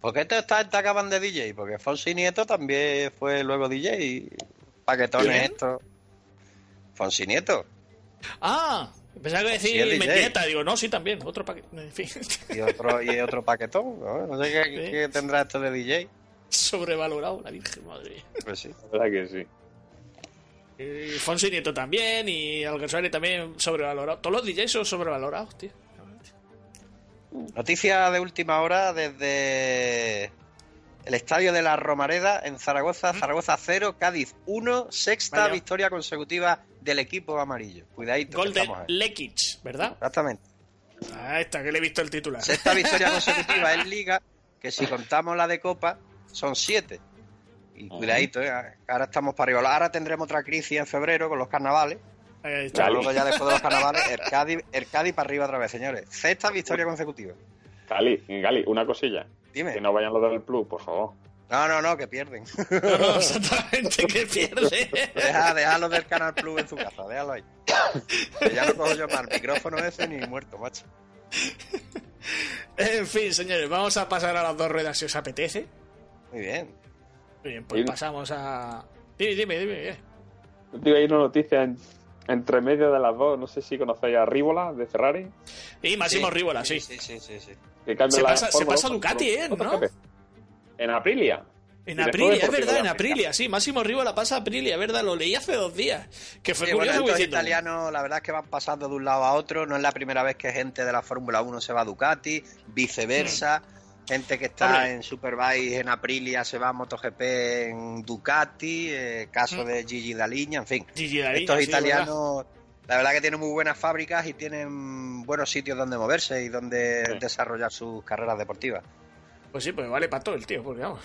¿Por qué te, está- te acaban de DJ? Porque Fonsi Nieto también fue luego DJ. Paquetones ¿Quién? estos. Fonsi Nieto. Ah, pensaba que Sí, decir. Mendieta. Digo, no, sí, también. Otro paquete. En fin. Y otro, y otro paquetón. No, No sé qué, Sí. qué tendrá esto de DJ. Sobrevalorado, la virgen, madre mía. Pues sí. La verdad que sí. Y Fonsi Nieto también. Y Alguersuari también sobrevalorado. Todos los DJs son sobrevalorados, tío. Noticia de última hora desde el estadio de la Romareda en Zaragoza. Zaragoza 0, Cádiz 1, sexta Vaya. victoria consecutiva del equipo amarillo. Cuidadito. estamos ahí. Lekic, ¿verdad? Exactamente. Ah, esta que le he visto el titular. Sexta victoria consecutiva en Liga, que si contamos la de Copa, son siete. Y cuidadito, ¿eh? ahora estamos para arriba. Ahora tendremos otra crisis en febrero con los carnavales. Está. Cali. Luego ya después de los carnavales, el Cádiz, el Cádiz para arriba otra vez, señores. Sexta victoria consecutiva. Gali, Gali, una cosilla. Dime. Que no vayan los del Plus, por favor. No, no, no, que pierden. No, no, exactamente que pierde. Deja, déjalo del Canal Plus en su casa, déjalo ahí. Que ya no cojo yo más el micrófono ese ni muerto, macho. En fin, señores, vamos a pasar a las dos ruedas si os apetece. Muy bien. Muy bien, pues pasamos a. Dime, dime, dime. eh. Te iba a ir una noticia en- entre medio de las dos. No sé si conocéis a Rívola de Ferrari. Y Máximo Rívola, sí. Sí, sí, sí, sí. Que Se la pasa- se pasa Ducati, ¿eh? ¿No? En Aprilia. En Aprilia, es verdad, en. Aprilia, sí. Máximo Rívola pasa a Aprilia, es verdad, lo leí hace dos días. Que fue Sí, bueno, curioso diciendo, italianos, la verdad es que van pasando de un lado a otro. No es la primera vez que gente de la Fórmula 1 se va a Ducati, viceversa. Gente que está Hombre. en Superbike en Aprilia se va a MotoGP en Ducati. eh, caso Mm. de Gigi Daliña, en fin. Gigi Daliña, Estos sí, italianos, la verdad que tienen muy buenas fábricas y tienen buenos sitios donde moverse y donde Sí. desarrollar sus carreras deportivas. Pues sí, pues vale para todo el tío, porque vamos.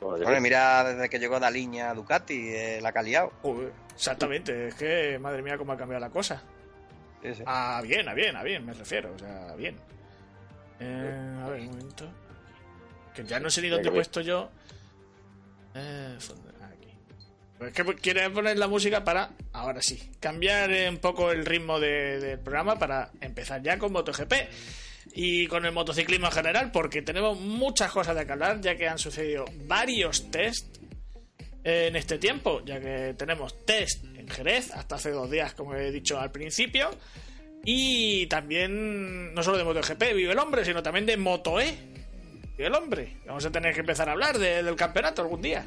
Bueno, mira, desde que llegó Daliña a Ducati, eh, la que ha liado. Joder, exactamente, es que madre mía cómo ha cambiado la cosa. Sí, sí. Ah, bien, a bien, a bien, me refiero, o sea, bien. Eh, a ver, un momento. Que ya no sé ni dónde he puesto yo Eh, aquí. Pues es que quiere poner la música para, ahora sí, cambiar un poco el ritmo de- del programa para empezar ya con MotoGP y con el motociclismo en general, porque tenemos muchas cosas de que hablar, ya que han sucedido varios test en este tiempo, ya que tenemos test en Jerez hasta hace dos días, como he dicho al principio, y también no solo de MotoGP vive el hombre, sino también de MotoE vive el hombre. Vamos a tener que empezar a hablar de- del campeonato algún día.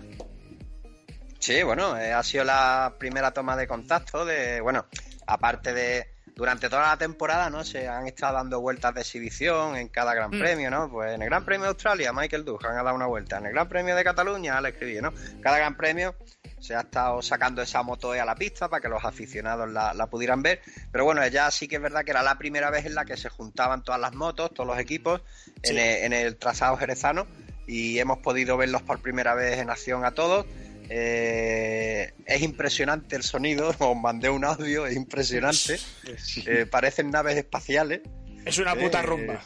Sí, bueno, eh, ha sido la primera toma de contacto de, bueno, aparte de durante toda la temporada, ¿no? Se han estado dando vueltas de exhibición en cada Gran Mm. Premio, ¿no? Pues en el Gran Premio de Australia, Michael Duhan ha dado una vuelta. En el Gran Premio de Cataluña, le escribí, ¿no? Cada Gran Premio se ha estado sacando esa moto a la pista para que los aficionados la, la pudieran ver. Pero bueno, ya sí que es verdad que era la primera vez en la que se juntaban todas las motos, todos los equipos, en, el, en el trazado jerezano y hemos podido verlos por primera vez en acción a todos. Eh, es impresionante el sonido, os mandé un audio, es impresionante. Eh, parecen naves espaciales. Es una puta Eh, rumba.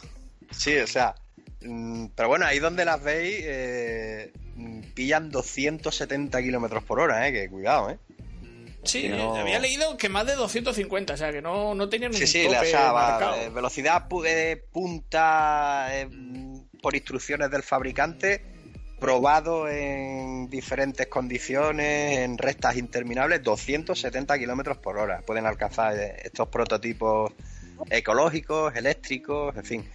Sí, o sea, mm, pero bueno, ahí donde las veis eh, pillan 270 kilómetros por hora, eh, que cuidado, eh. Sí, no- había leído que más de 250, o sea que no, no tenían Sí, un sí, tope o sea, va, marcado. eh, velocidad punta eh, mm, por instrucciones del fabricante, probado en diferentes condiciones, en rectas interminables, 270 kilómetros por hora. Pueden alcanzar eh, estos prototipos ecológicos, eléctricos, en fin.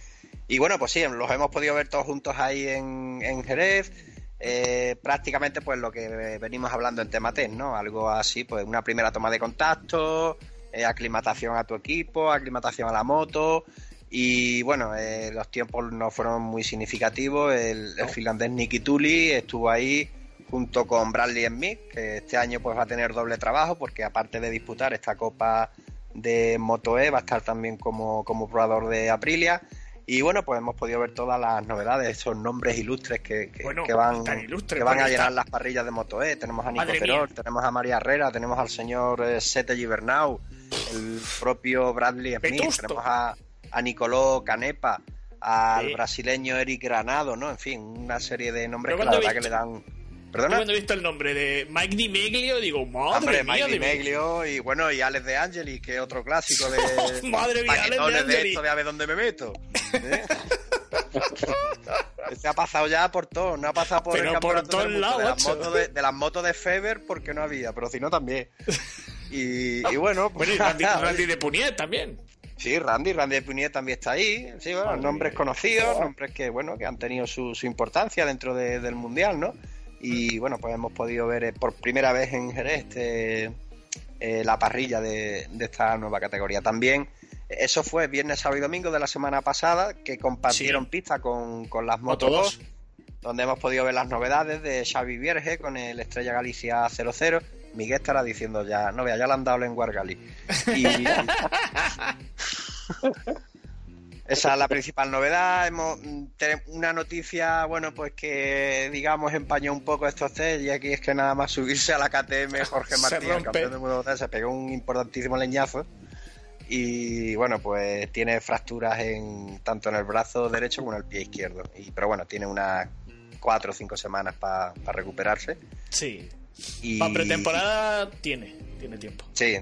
Y bueno, pues sí, los hemos podido ver todos juntos ahí en, en Jerez. Eh, prácticamente pues lo que venimos hablando en tema test, ¿no? Algo así, pues una primera toma de contacto, eh, aclimatación a tu equipo, aclimatación a la moto y bueno, eh, los tiempos no fueron muy significativos. El, el finlandés Niki Tuli estuvo ahí junto con Bradley Smith, que este año pues va a tener doble trabajo porque aparte de disputar esta copa de Moto E va a estar también como, como probador de Aprilia. Y bueno, pues hemos podido ver todas las novedades, esos nombres ilustres que, que- Bueno, que van, tan ilustres, que van a llenar las parrillas de Moto E. Tenemos a Nico Madre Terol, mía. tenemos a María Herrera, tenemos al señor eh, Sete Gibernau, el propio Bradley Smith, tenemos a, a Nicolò Canepa, al Sí. brasileño Eric Granado, ¿no? En fin, una serie de nombres Pero que la verdad que le dan... Yo ¿Perdona? cuando he visto el nombre de Mike Di Meglio, digo, madre Hombre, mía, Mike Di Meglio y bueno, y Alex de Angeli, que es otro clásico de Madre mía, Alex de paquetones de Angeli. esto de a ver dónde me meto. ¿eh? Este ha pasado ya por todo, no ha pasado por Pero el por todos lados, de, las motos de, de las motos de Feber porque no había, pero si no también. Y, y bueno, pues Bueno, y Randy, Randy de Puniet también. Sí, Randy, Randy de Puniet también está ahí. Sí, bueno, nombres conocidos, nombres que, bueno, que han tenido su, su importancia dentro de- del Mundial, ¿no? Y bueno, pues hemos podido ver eh, por primera vez en Jerez este, eh, la parrilla de, de esta nueva categoría. También, eso fue viernes, sábado y domingo de la semana pasada, que compartieron Sí. pista con, con las Moto Moto 2. 2, donde hemos podido ver las novedades de Xavi Vierge con el Estrella Galicia 00. Miguel estará diciendo ya, no vea, ya le han dado al Gali. Y, esa es la principal novedad. Hemos mm, tenemos una noticia, bueno, pues que digamos empañó un poco estos test y aquí es que nada más subirse a la KTM Jorge Se Martín, el rompe. campeón del mundo de se pegó un importantísimo leñazo y bueno, pues tiene fracturas en tanto en el brazo derecho como en el pie izquierdo. Y pero bueno, tiene unas cuatro o cinco semanas para recuperarse. Sí. Y, Para pretemporada tiene, tiene tiempo. Sí.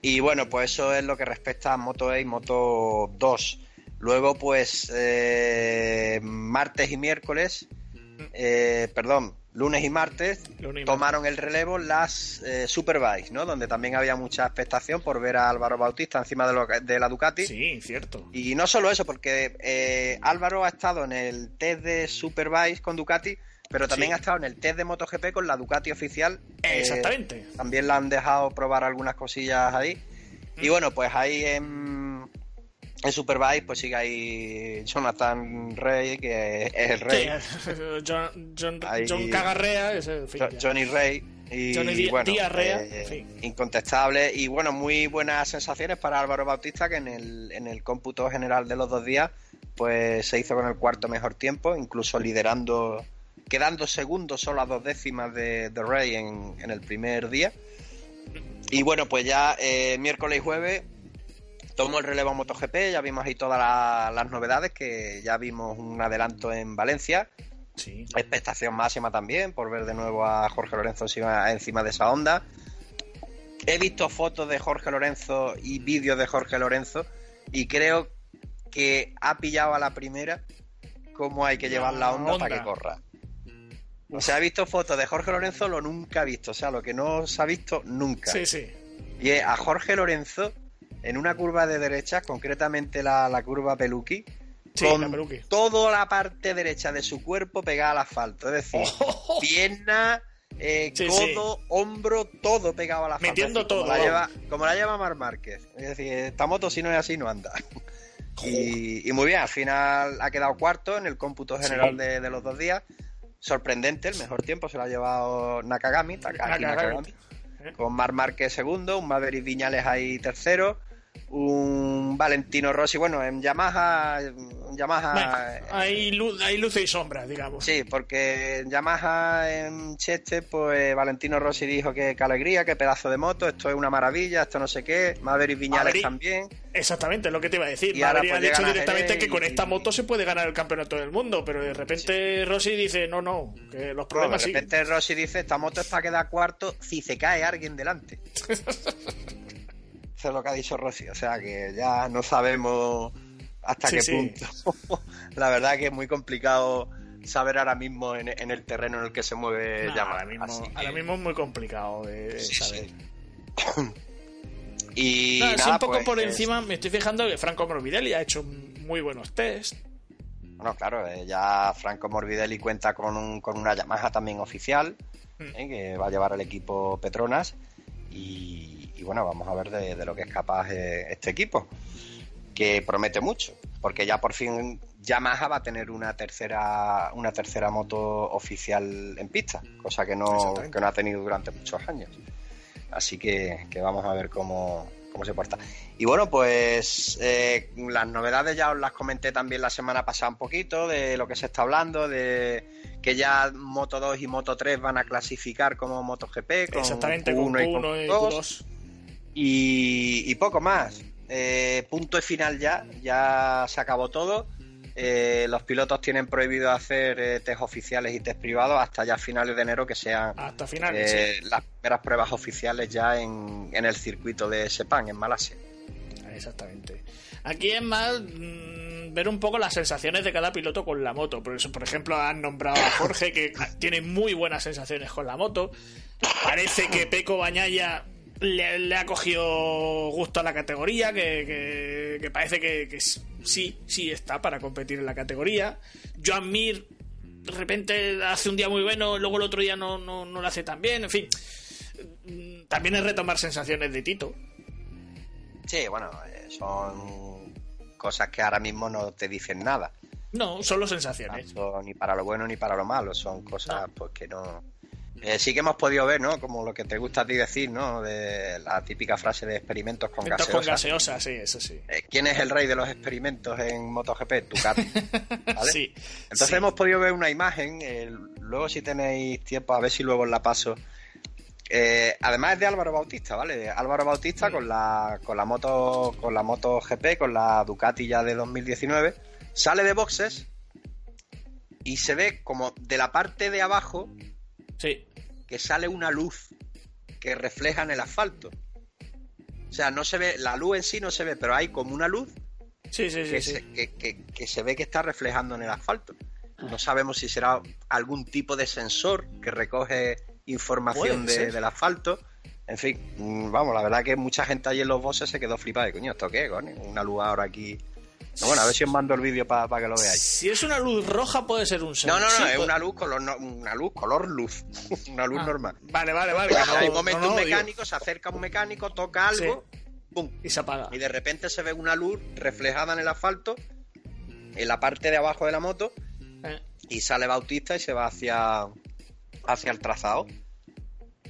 Y bueno, pues eso es lo que respecta a Moto E y Moto 2. Luego, pues, eh, martes y miércoles, eh, perdón, lunes y martes, Lunes y tomaron el relevo las eh, Superbikes, ¿no? Donde también había mucha expectación por ver a Álvaro Bautista encima de, lo- de la Ducati. Sí, cierto. Y no solo eso, porque eh, Álvaro ha estado en el test de Superbikes con Ducati, pero también Sí. ha estado en el test de MotoGP con la Ducati oficial. eh, Exactamente. también la han dejado probar algunas cosillas ahí. Mm. Y bueno, pues ahí en, en Superbike pues sigue ahí Jonathan Rey, que es el rey. Sí, John, John, Ahí- John Cagarrea, ese, en fin, Jo- ya. Johnny Rey. Y Johnny Di- bueno, Diarrea, eh, en fin. incontestable. Y bueno, muy buenas sensaciones para Álvaro Bautista, que en el, en el cómputo general de los dos días, pues se hizo con el cuarto mejor tiempo, incluso liderando, quedando segundo solo a dos décimas de, de Rey en, en el primer día. Y bueno, pues ya eh, miércoles y jueves tomó el relevo a MotoGP, ya vimos ahí todas la- las novedades, que ya vimos un adelanto en Valencia, Sí. expectación máxima también por ver de nuevo a Jorge Lorenzo encima, encima de esa onda. He visto fotos de Jorge Lorenzo y vídeos de Jorge Lorenzo y creo que ha pillado a la primera cómo hay que llevar la onda, onda. para que corra. O sea, he visto fotos de Jorge Lorenzo, lo nunca ha visto. O sea, lo que no se ha visto nunca. Sí, sí. Y a Jorge Lorenzo en una curva de derecha, concretamente la, la curva Peluqui, Sí, con la Peluqui. toda la parte derecha de su cuerpo pegada al asfalto. Es decir, Oh. pierna, eh, Sí, codo, hombro, todo pegado al asfalto. Metiendo Es decir, Como todo, la, lleva, como la lleva Mar Márquez. Es decir, esta moto si no es así no anda. Y, y muy bien, al final ha quedado cuarto en el cómputo general de, de los dos días. Sorprendente, el mejor tiempo se lo ha llevado Nakagami, Nakagami. Nakagami con Mar Márquez segundo, un Maverick Viñales ahí tercero, un Valentino Rossi, bueno, en Yamaha, Yamaha, Bueno, hay, luz, hay luces y sombras, digamos. sí, porque en Yamaha en Cheste, pues Valentino Rossi dijo que, que alegría, que pedazo de moto, esto es una maravilla, esto no sé qué, Maverick Viñales también, Exactamente, es lo que te iba a decir. Y Maverick pues, ha dicho directamente que con esta moto se puede ganar el campeonato del mundo, pero de repente Rossi dice, no, no, que los problemas de repente Rossi dice, esta moto es para quedar cuarto si se cae alguien delante. Eso es lo que ha dicho Rossi, o sea que ya no sabemos hasta Sí, qué sí. punto. La verdad que es muy complicado saber ahora mismo en, en el terreno en el que se mueve No, Yamaha. ahora, mismo, Así que- ahora mismo es muy complicado de de Sí, saber. Y Nada, un poco pues, por encima me estoy fijando que Franco Morbidelli ha hecho muy buenos test. Bueno, claro, eh, ya Franco Morbidelli cuenta con, un- con una Yamaha también oficial, Mm. eh, que va a llevar el equipo Petronas. Y, y bueno, vamos a ver de, de lo que es capaz eh, este equipo, que promete mucho, porque ya por fin Yamaha va a tener una tercera, una tercera moto oficial en pista, cosa que no, que no ha tenido durante muchos años. Así que, que vamos a ver cómo, cómo se porta. Y bueno, pues eh, las novedades ya os las comenté también la semana pasada un poquito de lo que se está hablando, de que ya Moto 2 y Moto 3 van a clasificar como MotoGP, con Exactamente, con Q1 y Q1 con y Q2 Q2. y, y poco más. Eh, punto y final ya, ya se acabó todo. Eh, los pilotos tienen prohibido hacer eh, test oficiales y test privados hasta ya finales de enero que sean Hasta finales. eh, sí. las primeras pruebas oficiales ya en, en el circuito de Sepang, en Malasia. Exactamente. Aquí es más mm, ver un poco las sensaciones de cada piloto con la moto. Por eso, por ejemplo, han nombrado a Jorge, que tiene muy buenas sensaciones con la moto. Parece que Peco Bañaya le, le ha cogido gusto a la categoría, que, que- que parece que, sí, sí está para competir en la categoría. Joan Mir, de repente, hace un día muy bueno, luego el otro día no, no, no lo hace tan bien. En fin, también es retomar sensaciones de Tito. Sí, bueno, eh, son cosas que ahora mismo no te dicen nada. No, solo sensaciones. tanto ni para lo bueno ni para lo malo, son cosas pues que no... Eh, sí que hemos podido ver, ¿no? Como lo que te gusta a ti decir, ¿no? De la típica frase de experimentos con Experimentos con gaseosa. sí, eso sí. Eh, ¿Quién es el rey de los experimentos en MotoGP? Ducati. ¿vale? Sí. Entonces sí. hemos podido ver una imagen, eh, luego si tenéis tiempo, a ver si luego os la paso. Eh, además es de Álvaro Bautista, ¿vale? Álvaro Bautista con la con la moto con la moto GP, con la Ducati ya de 2019, sale de boxes y se ve como de la parte de abajo Sí. Que sale una luz que refleja en el asfalto. O sea, no se ve, la luz en sí no se ve, pero hay como una luz Sí, sí, sí. que, sí. se, que- que- que se ve que está reflejando en el asfalto. No sabemos si será algún tipo de sensor que recoge información de- del asfalto. En fin, mm, vamos, la verdad que mucha gente allí en los bosses se quedó flipada. de, Coño, ¿esto qué, coño? Una luz ahora aquí. No, bueno, a ver si os mando el vídeo para que lo veáis. Si es una luz roja, puede ser un No, sensor. no, no, Sí, es puede- una luz color, no- una luz color luz. una luz Ah, normal. Vale, vale, vale. no- Hay un momento no, no, un digo, mecánico, se acerca un mecánico, toca algo, ¡pum! Y se apaga. Y de repente se ve una luz reflejada en el asfalto, en la parte de abajo de la moto, Eh, y sale Bautista y se va hacia, hacia el trazado.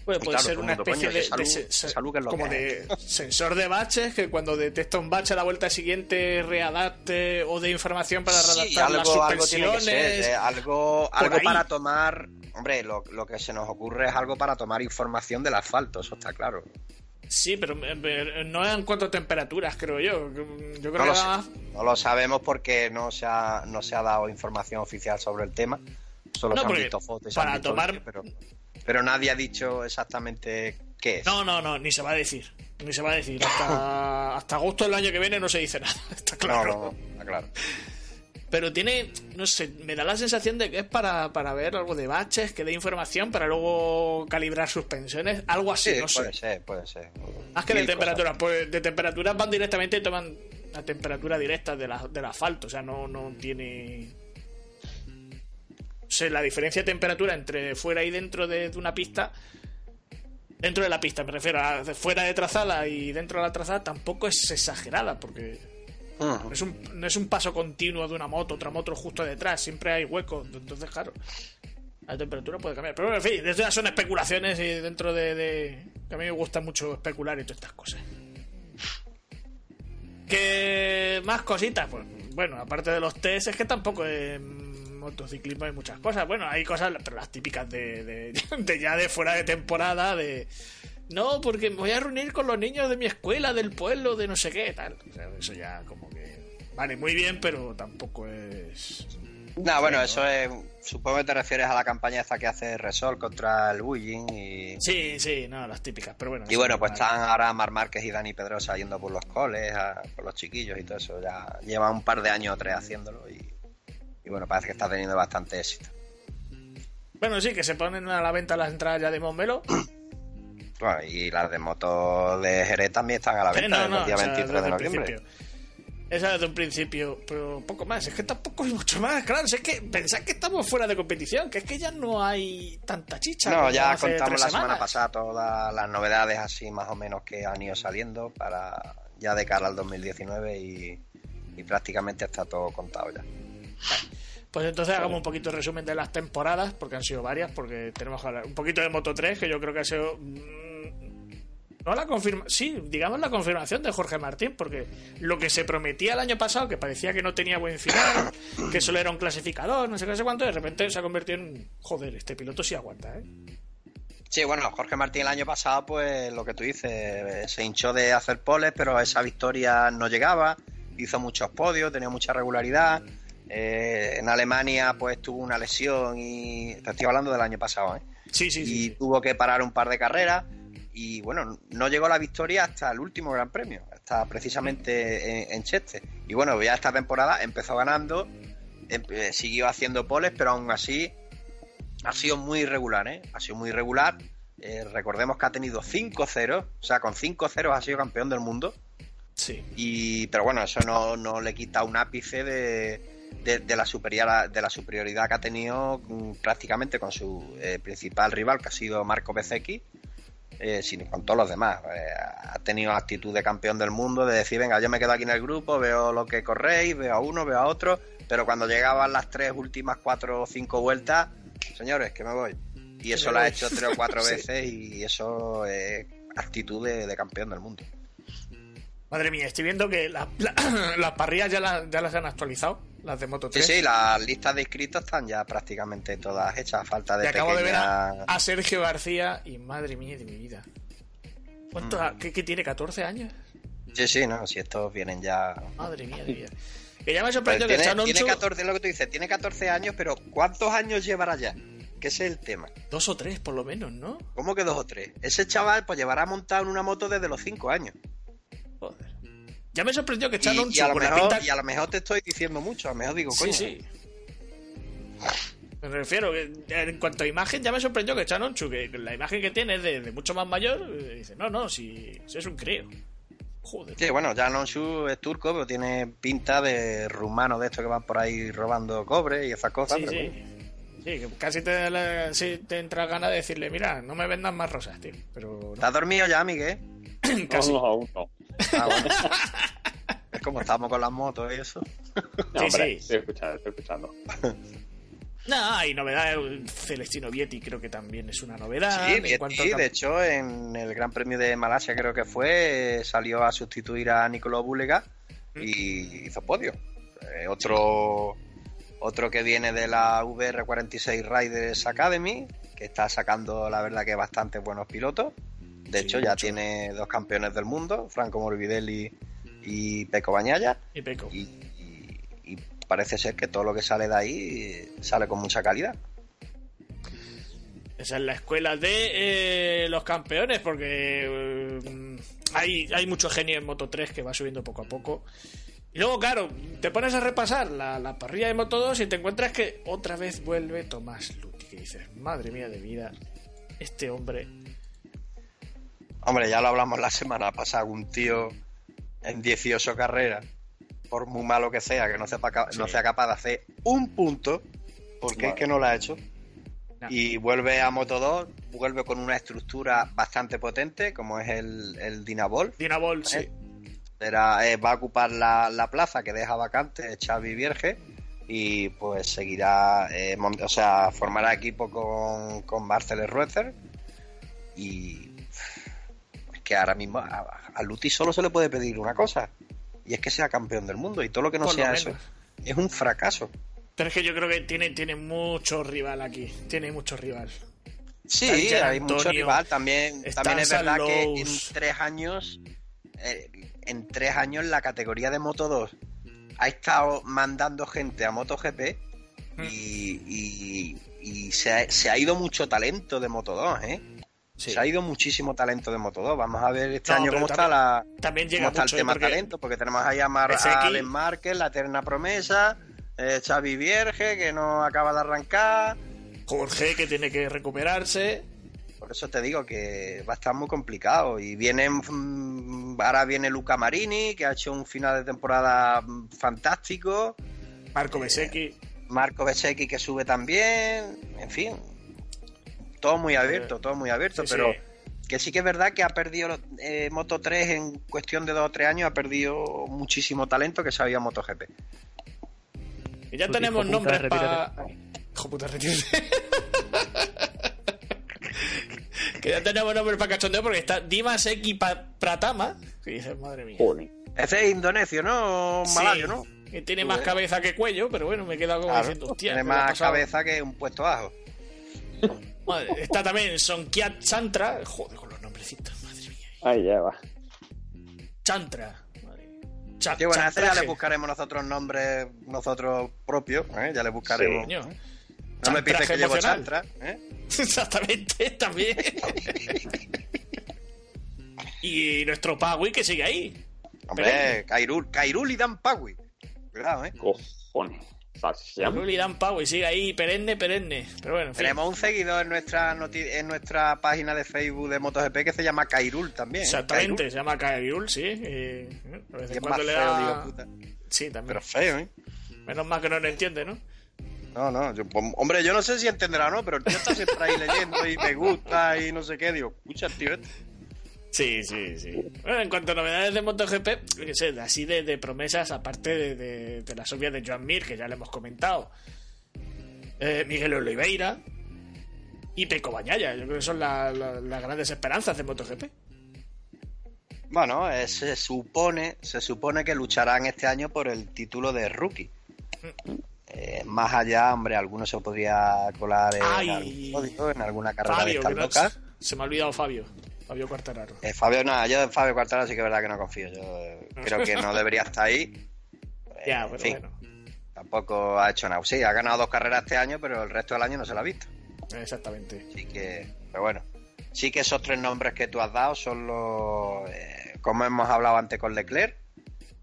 Puede, Y puede claro, ser una especie de, que es como que de sensor de baches que cuando detecta un bache a la vuelta siguiente readapte o de información para Sí, readaptar las algo, algo tiene que suspensiones. ser, eh, algo, algo para tomar. Hombre, lo, lo que se nos ocurre es algo para tomar información del asfalto, eso está claro. Sí, pero eh, no en cuanto a temperaturas, creo yo. Yo creo No lo, que no lo sabemos porque no se, ha, no se ha dado información oficial sobre el tema. Solo No, se han porque visto fotos. han para visto tomar- Pero, pero nadie ha dicho exactamente qué es. No, no, no, ni se va a decir. Ni se va a decir. Hasta, hasta agosto del año que viene no se dice nada. Está claro. no, no, está claro. Pero tiene, no sé, me da la sensación de que es para, para ver algo de baches, que dé información para luego calibrar suspensiones, algo así, Sí, no puede sé. ser, puede ser. Más que de Mil temperatura, pues de temperatura van directamente y toman la temperatura directa de la- del asfalto, o sea, no, no tiene... La diferencia de temperatura entre fuera y dentro de, de una pista, dentro de la pista, me refiero a fuera de trazada y dentro de la trazada, tampoco es exagerada, porque cosas. no es, un, no es un paso continuo de una moto, otra moto justo detrás, siempre hay huecos, entonces claro, la temperatura puede cambiar. Pero en fin, estas son especulaciones y dentro de, de- que a mí me gusta mucho especular y todas estas cosas. ¿Qué más cositas? Pues bueno, aparte de los test, es que tampoco en motociclismo hay muchas cosas. Bueno, hay cosas, pero las típicas de, de- de ya de fuera de temporada, de... No, porque me voy a reunir con los niños de mi escuela, del pueblo, de no sé qué, tal. O sea, eso ya como que... Vale, muy bien, pero tampoco es... No, bueno, eso es. Supongo que te refieres a la campaña esta que hace Resol contra el bullying y. Sí, sí, no, las típicas, pero bueno. Y bueno, es pues están ahora Mar Márquez y Dani Pedrosa yendo por los coles, a- por los chiquillos y todo eso. Ya lleva un par de años o tres haciéndolo y, y bueno, parece que está teniendo bastante éxito. Bueno, sí, que se ponen a la venta las entradas ya de Montmelo. Bueno, y las de moto de Jerez también están a la Sí, venta desde el día o sea, 23 de noviembre. Esa desde un principio, pero poco más. Es que tampoco hay mucho más. Claro, si es que pensad que estamos fuera de competición, que es que ya no hay tanta chicha. No, ya contamos la semana pasada todas las novedades así más o menos que han ido saliendo para ya de cara al 2019 y, y prácticamente está todo contado ya. Pues entonces hagamos un poquito de resumen de las temporadas, porque han sido varias, porque tenemos que hablar un poquito de Moto 3, que yo creo que ha sido. mm, No la confirma, sí, digamos la confirmación de Jorge Martín, porque lo que se prometía el año pasado, que parecía que no tenía buen final, que solo era un clasificador, no sé qué, sé cuánto, de repente se ha convertido en. Joder, este piloto sí aguanta, ¿eh? Sí, bueno, Jorge Martín el año pasado, pues lo que tú dices, se hinchó de hacer poles, pero esa victoria no llegaba, hizo muchos podios, tenía mucha regularidad. Eh, en Alemania, pues tuvo una lesión y. Te estoy hablando del año pasado, ¿eh? Sí, sí, y sí. tuvo que parar un par de carreras y bueno, no llegó a la victoria hasta el último Gran Premio, hasta precisamente en, en Cheste. Y bueno, ya esta temporada empezó ganando, em- eh, siguió haciendo poles, pero aún así ha sido muy irregular, ¿eh? Ha sido muy irregular. Eh, recordemos que ha tenido 5-0, o sea, con 5-0 ha sido campeón del mundo. Sí. Y, pero bueno, eso no, no le quita un ápice de, de, de la superioridad, de la superioridad que ha tenido mm, prácticamente con su eh, principal rival, que ha sido Marco Bezzecchi, eh, sin, con todos los demás. Eh, ha tenido actitud de campeón del mundo, de decir, venga, yo me quedo aquí en el grupo, veo lo que corréis, veo a uno, veo a otro, pero cuando llegaban las tres últimas cuatro o cinco vueltas, señores, que me voy. Y eso lo ha hecho tres o cuatro Sí. veces y eso es actitud de- de campeón del mundo. Madre mía, estoy viendo que la- la- las parrillas ya, la- ya las han actualizado, las de Moto Sí, 3. sí, las listas de inscritos están ya prácticamente todas hechas, a falta de Y acabo de ver a, a Sergio García y madre mía de mi vida. ¿Cuánto, Mm. ¿qué, qué tiene? ¿14 años? Sí, sí, no, si estos vienen ya... Madre mía de mi vida. Que ya me Pues sorprendió que tiene, tiene Onchu- 14, es lo que tú dices, tiene 14 años, pero ¿cuántos años llevará ya? Que ese es el tema. Dos o tres, por lo menos, ¿no? ¿Cómo que dos o tres? Ese chaval pues llevará montado en una moto desde los 5 años. Ya me sorprendió que Chan Y, y a lo con la mejor, pinta- y a lo mejor te estoy diciendo mucho, a lo mejor digo, coño. Sí, sí. Me refiero, que en cuanto a imagen, ya me sorprendió que Onchu, que la imagen que tiene es de, de mucho más mayor, dice, no, no, si, si es un crío. Joder. Sí, bueno, Onshu es turco, pero tiene pinta de rumano de estos que van por ahí robando cobre y esas cosas. Sí, pero sí. bueno. Sí, que casi te, sí te entra ganas de decirle, mira, no me vendas más rosas, tío. Pero no, ¿Estás dormido ya, Miguel? casi. No, no, aún no. Ah, bueno. es como estamos con las motos y eso. No, Sí, hombre, sí. estoy escuchando, estoy escuchando. No, hay novedad. el Celestino Vietti creo que también es una novedad. Sí, cuanto de hecho, en el Gran Premio de Malasia creo que fue, salió a sustituir a Nicolò Bulega y hizo podio. Eh, otro, otro que viene de la VR46 Riders Academy, que está sacando, la verdad, que bastante buenos pilotos. De Sí, hecho, ya tiene dos campeones del mundo, Franco Morbidelli y Peco Bañaya. Y Peco. Y, y- y parece ser que todo lo que sale de ahí sale con mucha calidad. Esa es la escuela de eh, los campeones, porque eh, hay, hay mucho genio en Moto 3 que va subiendo poco a poco. Y luego, claro, te pones a repasar la, la parrilla de Moto 2 y te encuentras que otra vez vuelve Tomás Luti, que dices, madre mía de vida, este hombre... Hombre, ya lo hablamos la semana pasada, un tío en 18 carreras, por muy malo que sea, que no, Sí. sea capaz de hacer un punto, porque es que no lo ha hecho. No. Y vuelve a Moto 2, vuelve con una estructura bastante potente, como es el, el Dinabol. Dinabol, sí. ¿Eh? Era, eh, va a ocupar la, la plaza que deja vacante Xavi Vierge y pues seguirá, eh, o sea, formará equipo con, con Marcel Ruezer y que ahora mismo a, a Luti solo se le puede pedir una cosa y es que sea campeón del mundo y todo lo que no Por sea eso es un fracaso. Pero es que yo creo que tiene, tiene mucho rival aquí. Tiene mucho rival. Sí, hay mucho rival. También, también es verdad que en tres años, eh, en tres años la categoría de Moto 2 ha estado mandando gente a MotoGP y, y, y se, ha, se ha ido mucho talento de Moto 2, ¿eh? Sí. Se ha ido muchísimo talento de Moto 2. Vamos a ver este No, año cómo está la También cómo llega está el mucho, ¿eh? tema porque talento, porque tenemos ahí a, Mar- a Alex Márquez, la eterna promesa, eh, Xavi Vierge, que no acaba de arrancar. Jorge que tiene que recuperarse. Por eso te digo que va a estar muy complicado. Y viene, mm, ahora viene Luca Marini, que ha hecho un final de temporada mm, fantástico. Marco Besecchi. Marco Besecchi que sube también. En fin, todo muy abierto, todo muy abierto. Sí, pero sí. que sí que es verdad que ha perdido eh, Moto 3 en cuestión de dos o tres años, ha perdido muchísimo talento que sabía MotoGP. Y ya Tú, tenemos hijo puta, nombres para. Hijo puta, retírate. que ya tenemos nombres para cachondeo porque está Dimas Pa- Pratama. Que dices, madre mía. Joder. Ese es indonesio, ¿no? Sí, Malayo, ¿no? Que tiene más cabeza que cuello, pero bueno, me he quedado como Claro, diciendo, hostia. tiene ¿qué le ha más cabeza que un puesto ajo. Madre, está también Sonkiat Chantra. Joder, con los nombrecitos, madre mía. Ahí ya va. Chantra. Cha- Sí, bueno, a ese ya le buscaremos nosotros nombres nosotros propios, ¿eh? ya le buscaremos. No me pides que llevo emocional. chantra, ¿eh? Exactamente, también. y nuestro Pagui que sigue ahí. Hombre, Kairul, Kairul y Dan Pagui. Cuidado, ¿eh? Cojones. Luli Dan Pagui sigue ahí, perenne, perenne. Pero bueno, en fin. Tenemos un seguidor en nuestra noti- en nuestra página de Facebook de MotoGP que se llama Kairul también. ¿eh? Exactamente, Kairul. se llama Kairul, sí. Y, eh, a veces es más cuando le feo, da... digo, puta. Sí, también. Pero feo, ¿eh? Menos mal que no lo entiende, ¿no? No, no. yo- pues, hombre, yo no sé si entenderá o no, pero el tío está siempre ahí leyendo y me gusta y no sé qué. Digo, escucha, el tío este. Sí, sí, sí. Bueno, en cuanto a novedades de MotoGP, sé, así de, de promesas, aparte de, de- de las obvias de Joan Mir, que ya le hemos comentado, eh, Miguel Oliveira y Peco Bañaya. Yo creo que son la- la- las grandes esperanzas de MotoGP. Bueno, eh, se supone, se supone que lucharán este año por el título de rookie. Eh, más allá, hombre, alguno se podría colar en, algún podio, en alguna carrera de Fabio, no- locas. se me ha olvidado Fabio. Fabio Quartararo. Eh, Fabio, no, yo en Fabio Quartararo sí que es verdad que no confío. Yo eh, creo que no debería estar ahí. Eh, Ya, en pero fin, bueno. tampoco ha hecho nada. Sí, ha ganado dos carreras este año, pero el resto del año no se lo ha visto. Exactamente. Así que, pero bueno, sí que esos tres nombres que tú has dado son los, eh, como hemos hablado antes con Leclerc,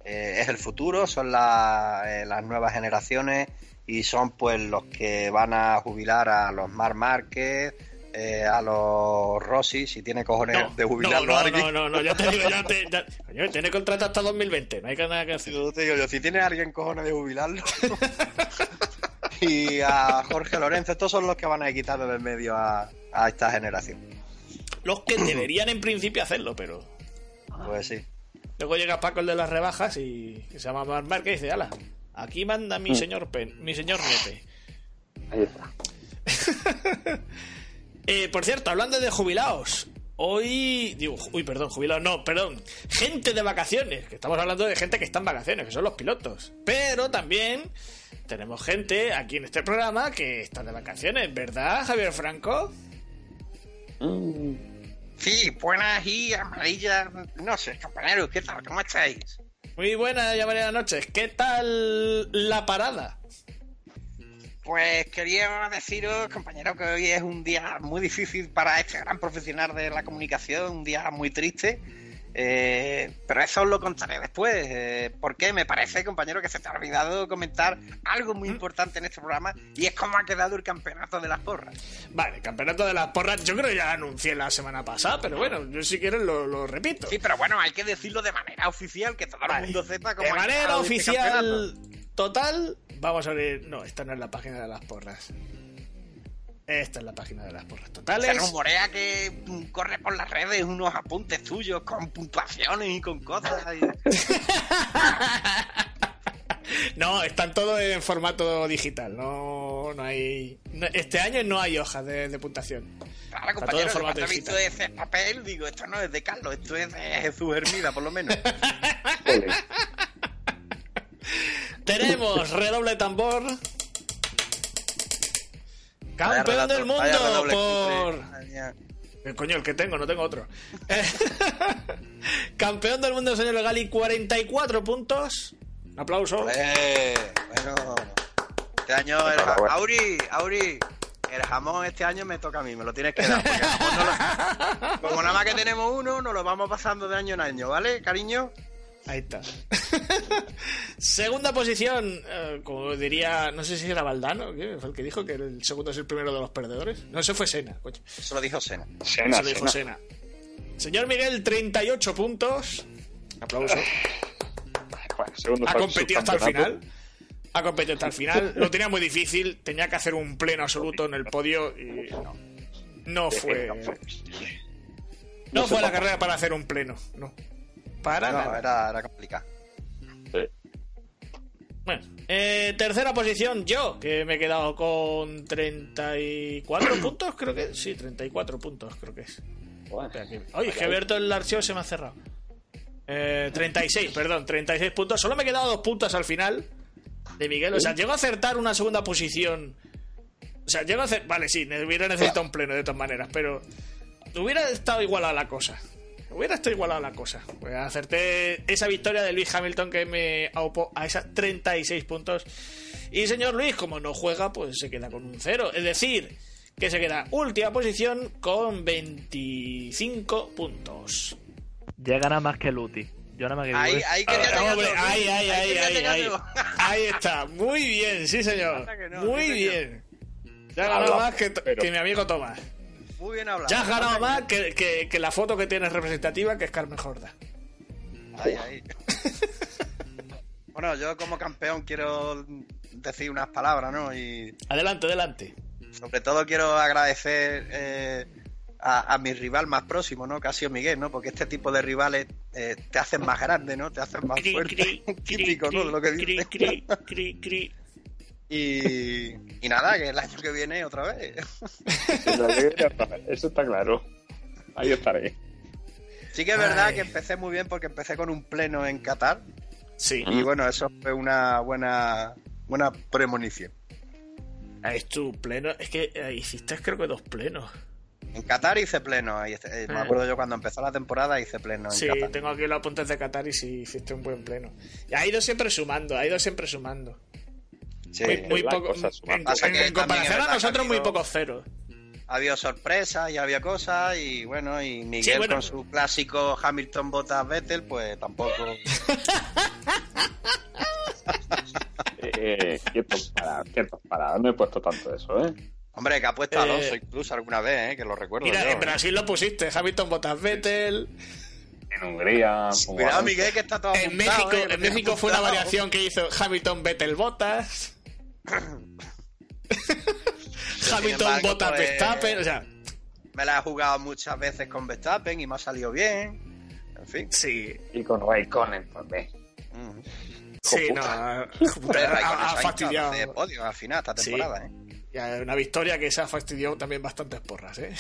eh, es el futuro, son la- las nuevas generaciones y son pues los que van a jubilar a los Mar Márquez, eh, a los Rossi, si tiene cojones No, de no, jubilarlo no, alguien. no, no, no, ya te digo, ya te, ya- coño, tiene contrato hasta 2020, no hay nada que hacer. Yo te digo yo, si tiene alguien cojones de jubilarlo. y a Jorge Lorenzo, estos son los que van a quitar del medio a, a esta generación. Los que deberían en principio hacerlo, pero Pues sí. luego llega Paco el de las rebajas y que se llama Mar y dice, ala, aquí manda mi señor Pen, mi señor Nepe. Ahí está. Eh, por cierto, hablando de jubilados, hoy. Digo, uy, perdón, jubilados, no, perdón. Gente de vacaciones, que estamos hablando de gente que está en vacaciones, que son los pilotos. Pero también tenemos gente aquí en este programa que está de vacaciones, ¿verdad, Javier Franco? Sí, buenas y amarillas. No sé, compañeros, ¿qué tal? ¿Cómo estáis? Muy buenas y buenas noches. ¿Qué tal la parada? Pues quería deciros, compañeros, que hoy es un día muy difícil para este gran profesional de la comunicación, un día muy triste. Eh, pero eso os lo contaré después. Eh, porque me parece, compañero, que se te ha olvidado comentar algo muy importante en este programa y es cómo ha quedado el campeonato de las porras. Vale, campeonato de las porras, yo creo que ya lo anuncié la semana pasada, pero bueno, yo si quieres lo, lo repito. Sí, pero bueno, hay que decirlo de manera oficial, que todo Vale. el mundo sepa cómo De manera este oficial total, vamos a abrir. No, esta no es la página de las porras. Esta es la página de las porras Se totales. rumorea que corre por las redes unos apuntes tuyos con puntuaciones y con cosas. y- No, están todos en formato digital. No, no hay. no- este año no hay hojas de, de puntuación. Claro, todo en compañero, formato he visto ese papel, digo, esto no es de Carlos, esto es de Jesús Hermida, por lo menos. Tenemos redoble tambor. Campeón del mundo por. mía. Eh, Coño, el que tengo, no tengo otro. Eh, Campeón del mundo, señor Gali, 44 puntos. Un aplauso. Eh, bueno, este año el. Auri, Auri, el jamón este año me toca a mí, me lo tienes que dar. porque el jamón no lo- como nada más que tenemos uno, nos lo vamos pasando de año en año, ¿vale, cariño? Ahí está. Segunda posición, eh, como diría, no sé si era Valdano, ¿qué? fue el que dijo que el segundo es el primero de los perdedores. No, ese fue Sena, coño. Eso lo dijo Sena. Sena, Eso lo dijo Sena. Sena. Señor Miguel, 38 puntos. Aplauso. Bueno, segundo Ha competido hasta el final. Ha competido hasta el final. Lo tenía muy difícil. Tenía que hacer un pleno absoluto en el podio y no. No fue. No fue la carrera para hacer un pleno. No. Para No, nada. era, era complicado. Sí. Bueno, eh, tercera posición, yo, que me he quedado con 34 puntos, creo que sí, 34 puntos, creo que es. Bueno, Oye, es que Berto el archivo se me ha cerrado. Eh, 36, perdón, 36 puntos. Solo me he quedado dos puntos al final de Miguel. O sea, llego a acertar una segunda posición. O sea, llego a hacer. Vale, sí, hubiera necesitado un pleno de todas maneras, pero hubiera estado igualada la cosa. Hubiera estado igualada la cosa. Pues acerté esa victoria de Luis Hamilton que me aupó a esas 36 puntos. Y señor Luis, como no juega, pues se queda con un cero. Es decir, que se queda última posición con 25 puntos. Ya gana más que Luti. Yo nada más que digo Ahí, ahí quería Ah, hombre, ahí, ahí, ahí, ahí, ahí. yo. Ahí está, muy bien, sí señor. Que no, Muy sí, señor. bien. Ya ha ganado Habla, más que, pero- que mi amigo Tomás. Muy bien hablado. Ya has ganado más que, que- que la foto que tienes representativa, que es Carmen Jorda. Ahí, ahí. bueno, yo como campeón quiero decir unas palabras, ¿no? Y Adelante, adelante. sobre todo quiero agradecer eh, a, a mi rival más próximo, ¿no? Que ha sido Miguel, ¿no? Porque este tipo de rivales eh, te hacen más grande, ¿no? Te hacen más Cri, fuerte. cri, Típico, cri, ¿no? De lo que cri, dice. Y, y nada, que el año que viene otra vez. Eso está- claro. Ahí estaré. Sí que es verdad Ay. que empecé muy bien porque empecé con un pleno en Qatar Sí. y bueno, eso fue una buena buena premonición. Es tu pleno. Es que eh, hiciste creo que dos plenos. En Qatar hice pleno, eh, me Ah. acuerdo yo cuando empezó la temporada hice pleno en Sí, Qatar. tengo aquí los apuntes de Qatar y sí hiciste un buen pleno. Y ha ido siempre sumando, ha ido siempre sumando. Sí. Muy, muy poco. En, Pasa en- que en también comparación a nosotros, muy pocos ceros. Había sorpresas y había cosas y bueno, y Miguel bueno. con su clásico Hamilton Bottas Vettel, pues tampoco. Eh, quietos parados. No he puesto tanto eso, ¿eh? Hombre, que ha puesto a Eh, Alonso incluso alguna vez, ¿eh? que lo recuerdo. Mira, yo, en ¿eh? Brasil lo pusiste, Hamilton Bottas Vettel. En Hungría. Cuidado, Alonso. Miguel, que está todo En apuntado, México, ¿eh? en México fue una variación que hizo Hamilton Vettel Bottas. Hamilton Bottas pues, Verstappen, o sea, Me la he jugado muchas veces con Verstappen y me ha salido bien. En fin. sí, Y con Raikkonen también. Mm. sí, no, ha, fastidiado. de podio al final esta Sí. temporada, ¿eh? Ya, una victoria que se ha fastidiado también bastantes porras, ¿eh?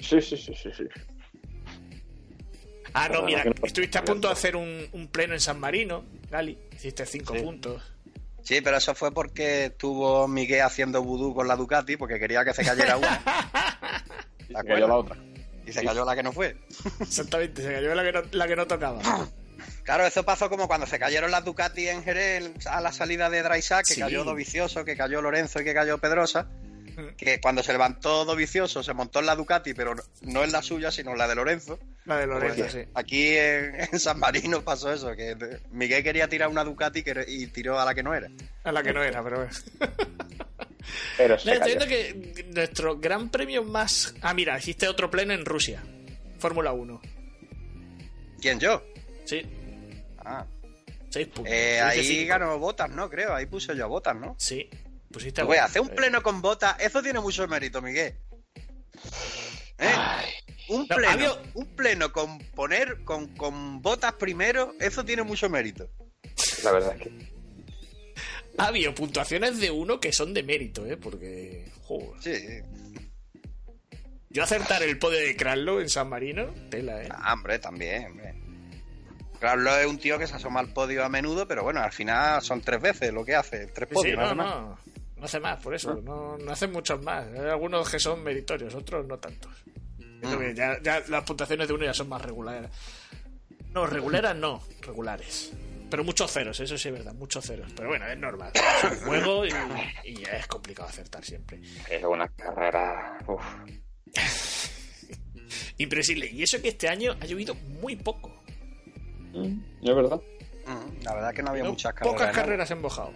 Sí, sí, sí, sí. sí. Ah, no, mira, estuviste a punto de hacer un, un pleno en San Marino, Gali. Hiciste cinco Sí. puntos. Sí, pero eso fue porque estuvo Miguel haciendo vudú con la Ducati porque quería que se cayera una Y ¿De se cayó la otra. y se cayó la que no fue. Exactamente, se cayó la que no, la que no tocaba. Claro, eso pasó como cuando se cayeron las Ducati en Jerez a la salida de Drysack, que Sí. cayó Dovicioso, que cayó Lorenzo y que cayó Pedrosa. Que cuando se levantó Dovicioso se montó en la Ducati, pero no en la suya, sino en la de Lorenzo. La de Lorenzo, Pues, sí. Aquí en, en San Marino pasó eso, que Miguel quería tirar una Ducati y tiró a la que no era. A la que no era, pero... Pero No, se cayó. viendo que nuestro gran premio más... Ah, mira, hiciste otro pleno en Rusia. Fórmula 1. ¿Quién yo? Sí, Ah. seis puntos. Eh, ahí cinco. ganó Botas, ¿no? Creo, ahí puse yo a Botas, ¿no? Sí, pusiste... Voy a bueno. hacer un pleno con Botas, eso tiene mucho mérito, Miguel. ¿Eh? Un No, pleno, había- un pleno con poner con, con botas primero, eso tiene mucho mérito. La verdad es que. Ha habido puntuaciones de uno que son de mérito, ¿eh? Porque... joder. Sí, Yo acertar el podio de Kraslo en San Marino, tela, ¿eh? ah, hombre, también, hombre. Es un tío que se asoma al podio a menudo, pero bueno, al final son tres veces lo que hace, tres podios. sí, nada no, más. no. No hace más, por eso. No, no hace muchos más. Hay algunos que son meritorios, otros no tantos. Yo creo que ya, ya las puntuaciones de uno ya son más regulares. No, regulares no, regulares. Pero muchos ceros, eso sí es verdad, muchos ceros. Pero bueno, es normal. Es un juego y, es complicado acertar siempre. Es una carrera. Uf. Impresible. Y eso que este año ha llovido muy poco. Es verdad. Mm, La verdad que no había ¿no? muchas carreras. Pocas carreras en mojado.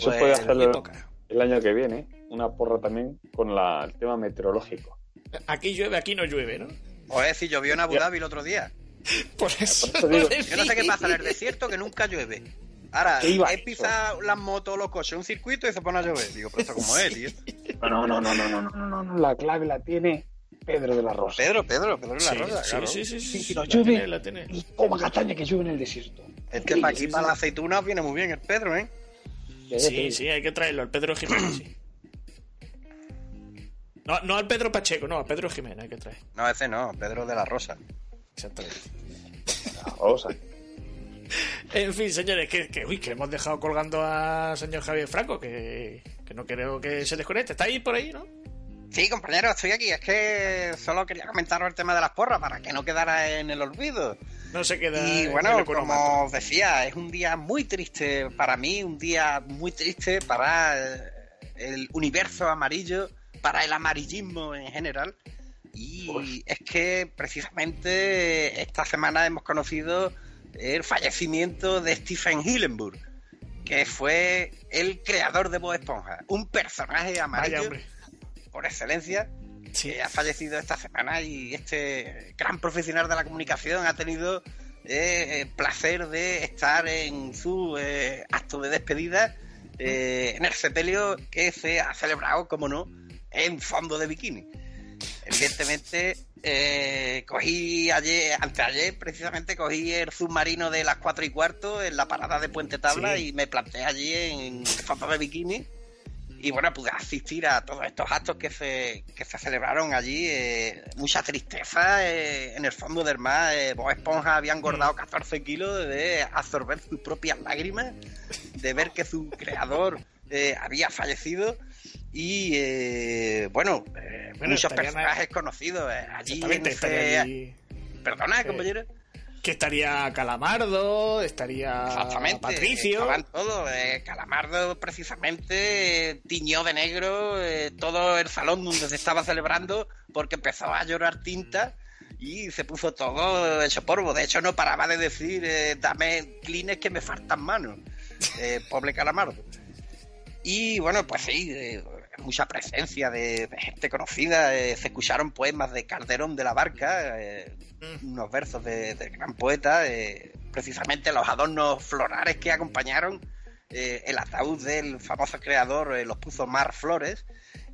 Eso puede pues, hacerlo el año que viene, una porra también con la, el tema meteorológico. Aquí llueve, aquí no llueve, ¿no? O es si llovió en Abu Dhabi el otro día. Por eso, Yo no sé qué pasa en el desierto que nunca llueve. Ahora, él pisa las motos, los coches, un circuito y se pone a llover. Digo, pero esto como es, tío. No, no, no, no, no, no, no, no, la clave la tiene Pedro de la Rosa. Pedro, Pedro, Pedro de la Rosa, claro. Sí, sí, sí. sí, no llueve, la tiene. Y toma castaña que llueve en el desierto. Es que para aquí, para las aceitunas, viene muy bien el Pedro, ¿eh? Sí, sí, hay que traerlo. Al Pedro Jiménez, sí. No, no al Pedro Pacheco, no, al Pedro Jiménez hay que traer. No, ese no, Pedro de la Rosa. Exactamente. La Rosa. En fin, señores, que, que, uy, que hemos dejado colgando al señor Javier Franco, que, que no creo que se desconecte. Está ahí por ahí, ¿no? Sí, compañero, estoy aquí. Es que solo quería comentaros el tema de las porras para que no quedara en el olvido. No se queda. Y en el bueno, como os decía, es un día muy triste para mí, un día muy triste para eh, el universo amarillo, para el amarillismo en general. Y es que precisamente esta semana hemos conocido el fallecimiento de Stephen Hillenburg, que fue el creador de Bob Esponja, un personaje Vaya, amarillo hombre. Por excelencia Sí. que ha fallecido esta semana y este gran profesional de la comunicación ha tenido eh, el placer de estar en su eh, acto de despedida eh, en el sepelio que se ha celebrado, como no, en fondo de bikini. Evidentemente, eh, cogí ayer, anteayer, precisamente cogí el submarino de las 4 y cuarto en la parada de Puente Tabla Sí. y me planté allí en fondo de bikini y bueno, pude asistir a todos estos actos que se, que se celebraron allí. eh, mucha tristeza eh, en el fondo del mar. Eh, Bob Esponja había engordado 14 kilos de absorber sus propias lágrimas, de ver que su creador eh, había fallecido. Y eh, bueno, Bueno, muchos personajes conocidos allí. En ese... allí. Perdona, compañero. Que estaría Calamardo, estaría Exactamente. Patricio. Estaban todos. eh, Calamardo precisamente eh, tiñó de negro eh, todo el salón donde se estaba celebrando porque empezó a llorar tinta y se puso todo hecho polvo. De hecho, no paraba de decir, eh, dame clines que me faltan manos. Pobre Calamardo. Y bueno, pues sí, mucha presencia de, gente conocida. eh, se escucharon poemas de Calderón de la Barca, eh, unos versos de- del gran poeta, eh, precisamente los adornos florales que acompañaron eh, el ataúd del famoso creador los puso Mar Flores.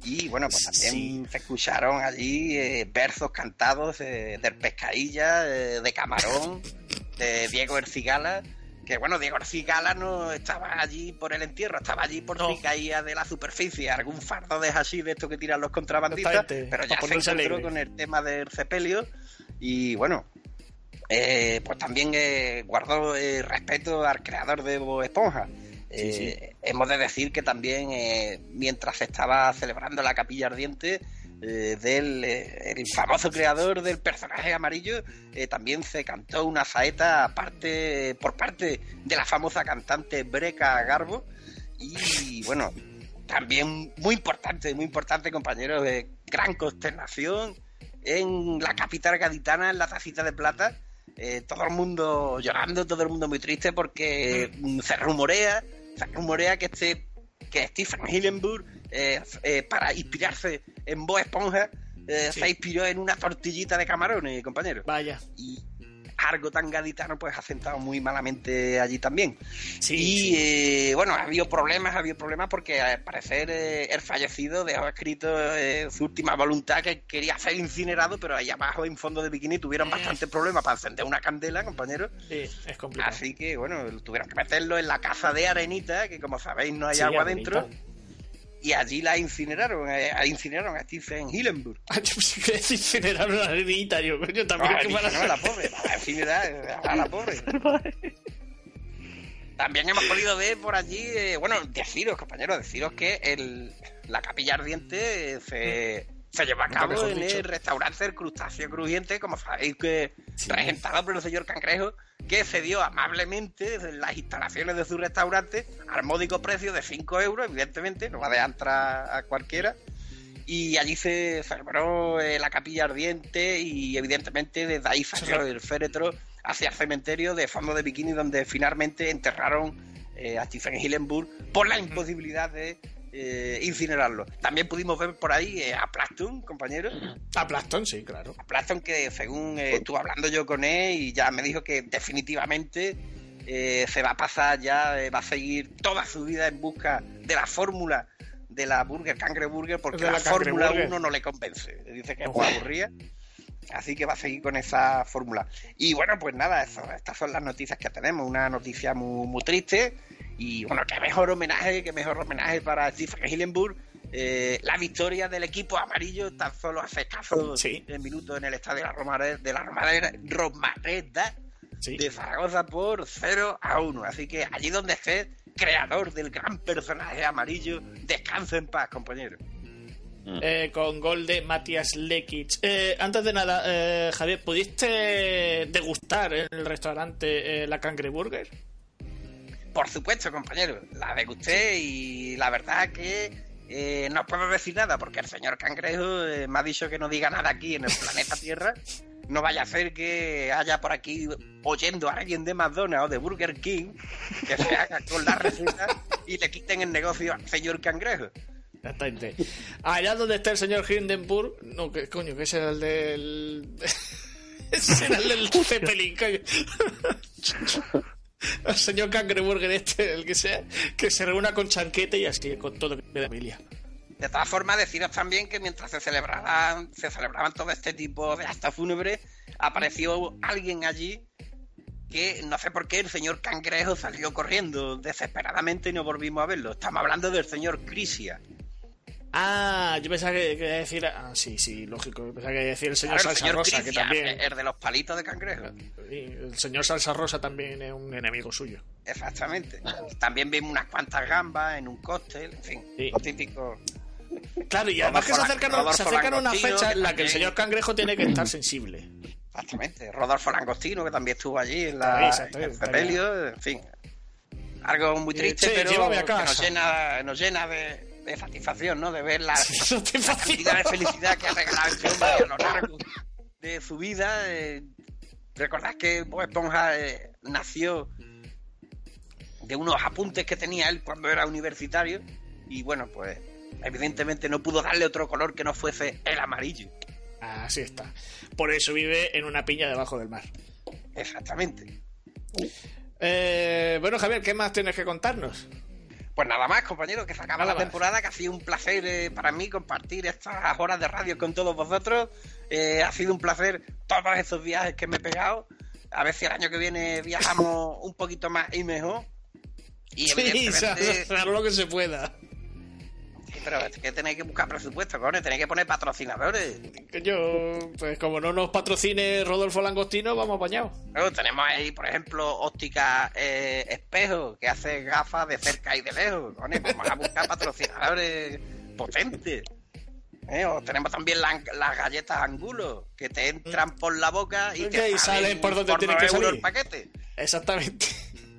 Y bueno, pues también se escucharon allí versos cantados eh, del Pescadilla, de Camarón, de Diego Ercigala. Que bueno, Diego Ercigala no estaba allí por el entierro, estaba allí por No. si caía de la superficie algún fardo de hashish de esto que tiran los contrabandistas, pero ya se encontró alegre. con el tema del sepelio y bueno, eh, pues también eh, guardó eh, respeto al creador de Bob Esponja. Eh, Hemos de decir que también, mientras se estaba celebrando la capilla ardiente, eh, del eh, el famoso creador del personaje amarillo, eh, también se cantó una saeta parte, por parte de la famosa cantante Breca Garbo. Y bueno, también muy importante, muy importante, compañeros, de gran consternación en la capital gaditana, en la tacita de plata. todo el mundo llorando, todo el mundo muy triste porque mm, se rumorea, se rumorea que este que Stephen Hillenburg, eh, eh, para inspirarse en Bob Esponja, eh, Sí. se inspiró en una tortillita de camarones, compañero. Vaya. Y algo tan gaditano, pues ha sentado muy malamente allí también. Sí, y sí. eh, bueno, ha habido problemas, ha habido problemas porque al parecer eh, el fallecido dejó escrito eh, su última voluntad que quería ser incinerado, pero ahí abajo en fondo de bikini tuvieron bastantes problemas para encender una candela, compañero. Sí, es complicado. Así que bueno, tuvieron que meterlo en la casa de arenita, que como sabéis no hay Sí, agua Arenita. dentro. Y allí la incineraron, eh, incineraron a Stephen Hillenburg. Ah, yo pensé que decía incinerar una arenita, yo, coño, también Ah, que para- no, la pobre, la incinerar a la pobre. También hemos podido ver por allí, eh, bueno, deciros, compañeros, deciros que el, la capilla ardiente se, se llevó a cabo en dicho. el restaurante El Crustáceo Crujiente, como sabéis que regentado por el señor Cangrejo, que cedió amablemente las instalaciones de su restaurante al módico precio de 5 euros, evidentemente, no va a dejar entrar a cualquiera. Y allí se celebró eh, la capilla ardiente y evidentemente desde ahí salió el féretro hacia el cementerio de fondo de bikini donde finalmente enterraron eh, a Stephen Hillenburg por la imposibilidad de eh, incinerarlo. También pudimos ver por ahí eh, a Plaston, compañero. A Plaston, sí, claro. A Plaston que según eh, estuve hablando yo con él y ya me dijo que definitivamente eh, se va a pasar ya, va a seguir toda su vida en busca de la fórmula de la Burger, Cangre Burger, porque la, Fórmula Burger. 1 no le convence. Dice que es muy aburrida. Así que va a seguir con esa fórmula. Y bueno, pues nada, eso- estas son las noticias que tenemos. Una noticia muy, muy triste. Y bueno, qué mejor homenaje, qué mejor homenaje para Stephen Hillenburg. Eh, la victoria del equipo amarillo tan solo hace escasos Sí. minutos en el estadio de la Romareda, de la Romareda, Romareda Sí. de Zaragoza por 0 a 1. Así que allí donde esté, creador del gran personaje amarillo, descansa en paz, compañero. Eh, con gol de Matías Lekic. Eh, antes de nada, eh, Javier, ¿pudiste degustar en el restaurante eh, la Cangre Burger? Por supuesto, compañero, la degusté y la verdad que eh, no puedo decir nada porque el señor Cangrejo eh, me ha dicho que no diga nada aquí en el planeta Tierra. No vaya a ser que haya por aquí oyendo a alguien de McDonald's o de Burger King que se haga con la receta y le quiten el negocio al señor Cangrejo. Exactamente. Allá donde está el señor Hindenburg. No, que coño, que ese era el del. ese era el del Zeppelin, coño. El señor Cangreburger este, el que sea, que se reúna con chanquete y así, con todo de familia. De todas formas, deciros también que mientras se celebraban, se celebraban todo este tipo de actos fúnebres, apareció alguien allí que no sé por qué el señor Cangrejo salió corriendo desesperadamente y no volvimos a verlo. Estamos hablando del señor Crisia. Ah, yo pensaba que quería decir. Ah, sí, sí, lógico. Pensaba que quería decir el señor Claro, el Salsa señor Rosa, que también. el de los palitos de cangrejo. El señor Salsa Rosa también es un enemigo suyo. Exactamente. También vimos unas cuantas gambas en un cóctel, en fin, Sí. típico. Claro, y además que se acercan, Rodolfo se acercan a una fecha en la que el señor Cangrejo tiene que estar sensible. Exactamente. Rodolfo Langostino, que también estuvo allí en, la, exacto, en el en fin. Algo muy Eh, triste, pero que nos llena, nos llena de, de satisfacción, ¿no? De ver la, la cantidad de felicidad que ha regalado este hombre a lo largo de su vida. Eh, recordad que Bob Esponja eh, nació de unos apuntes que tenía él cuando era universitario y bueno, pues evidentemente no pudo darle otro color que no fuese el amarillo. Así está. Por eso vive en una piña debajo del mar. Exactamente. Eh, bueno, Javier, ¿qué más tienes que contarnos? Pues nada más, compañeros, que se acaba Nada la más. temporada, que ha sido un placer eh, para mí compartir estas horas de radio con todos vosotros. Eh, ha sido un placer todos esos viajes que me he pegado. A ver si el año que viene viajamos un poquito más y mejor. Y Sí, evidentemente, lo que se pueda. Pero es que tenéis que buscar presupuesto, cojones, tenéis que poner patrocinadores. Que yo, pues como no nos patrocine Rodolfo Langostino, vamos apañados. Tenemos ahí, por ejemplo, óptica eh, espejo, que hace gafas de cerca y de lejos. cojones, vamos a buscar patrocinadores potentes. ¿eh? O tenemos también la- las galletas angulo, que te entran por la boca y te y salen por donde por tienen que 9 euros salir. el paquete. Exactamente.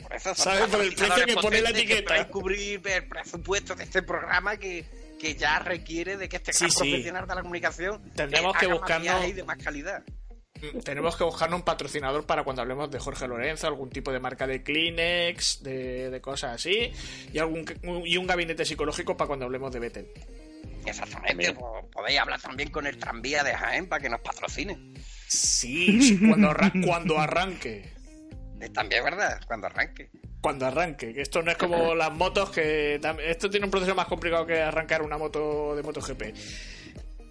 Por eso son Saben por el precio que pone la que etiqueta. cubrir el presupuesto de este programa que, que ya requiere de que este Sí, sí. profesional de la comunicación Tendremos eh, que buscarnos- de más calidad. Mm, Tenemos que buscarnos un patrocinador para cuando hablemos de Jorge Lorenzo, algún tipo de marca de Kleenex, de, de cosas así, y algún y un gabinete psicológico para cuando hablemos de Betel. Exactamente, po- podéis hablar también con el tranvía de Jaén para que nos patrocine. Sí, sí, cuando, cuando arranque. También verdad, cuando arranque. Cuando arranque, que esto no es como las motos que esto tiene un proceso más complicado que arrancar una moto de MotoGP.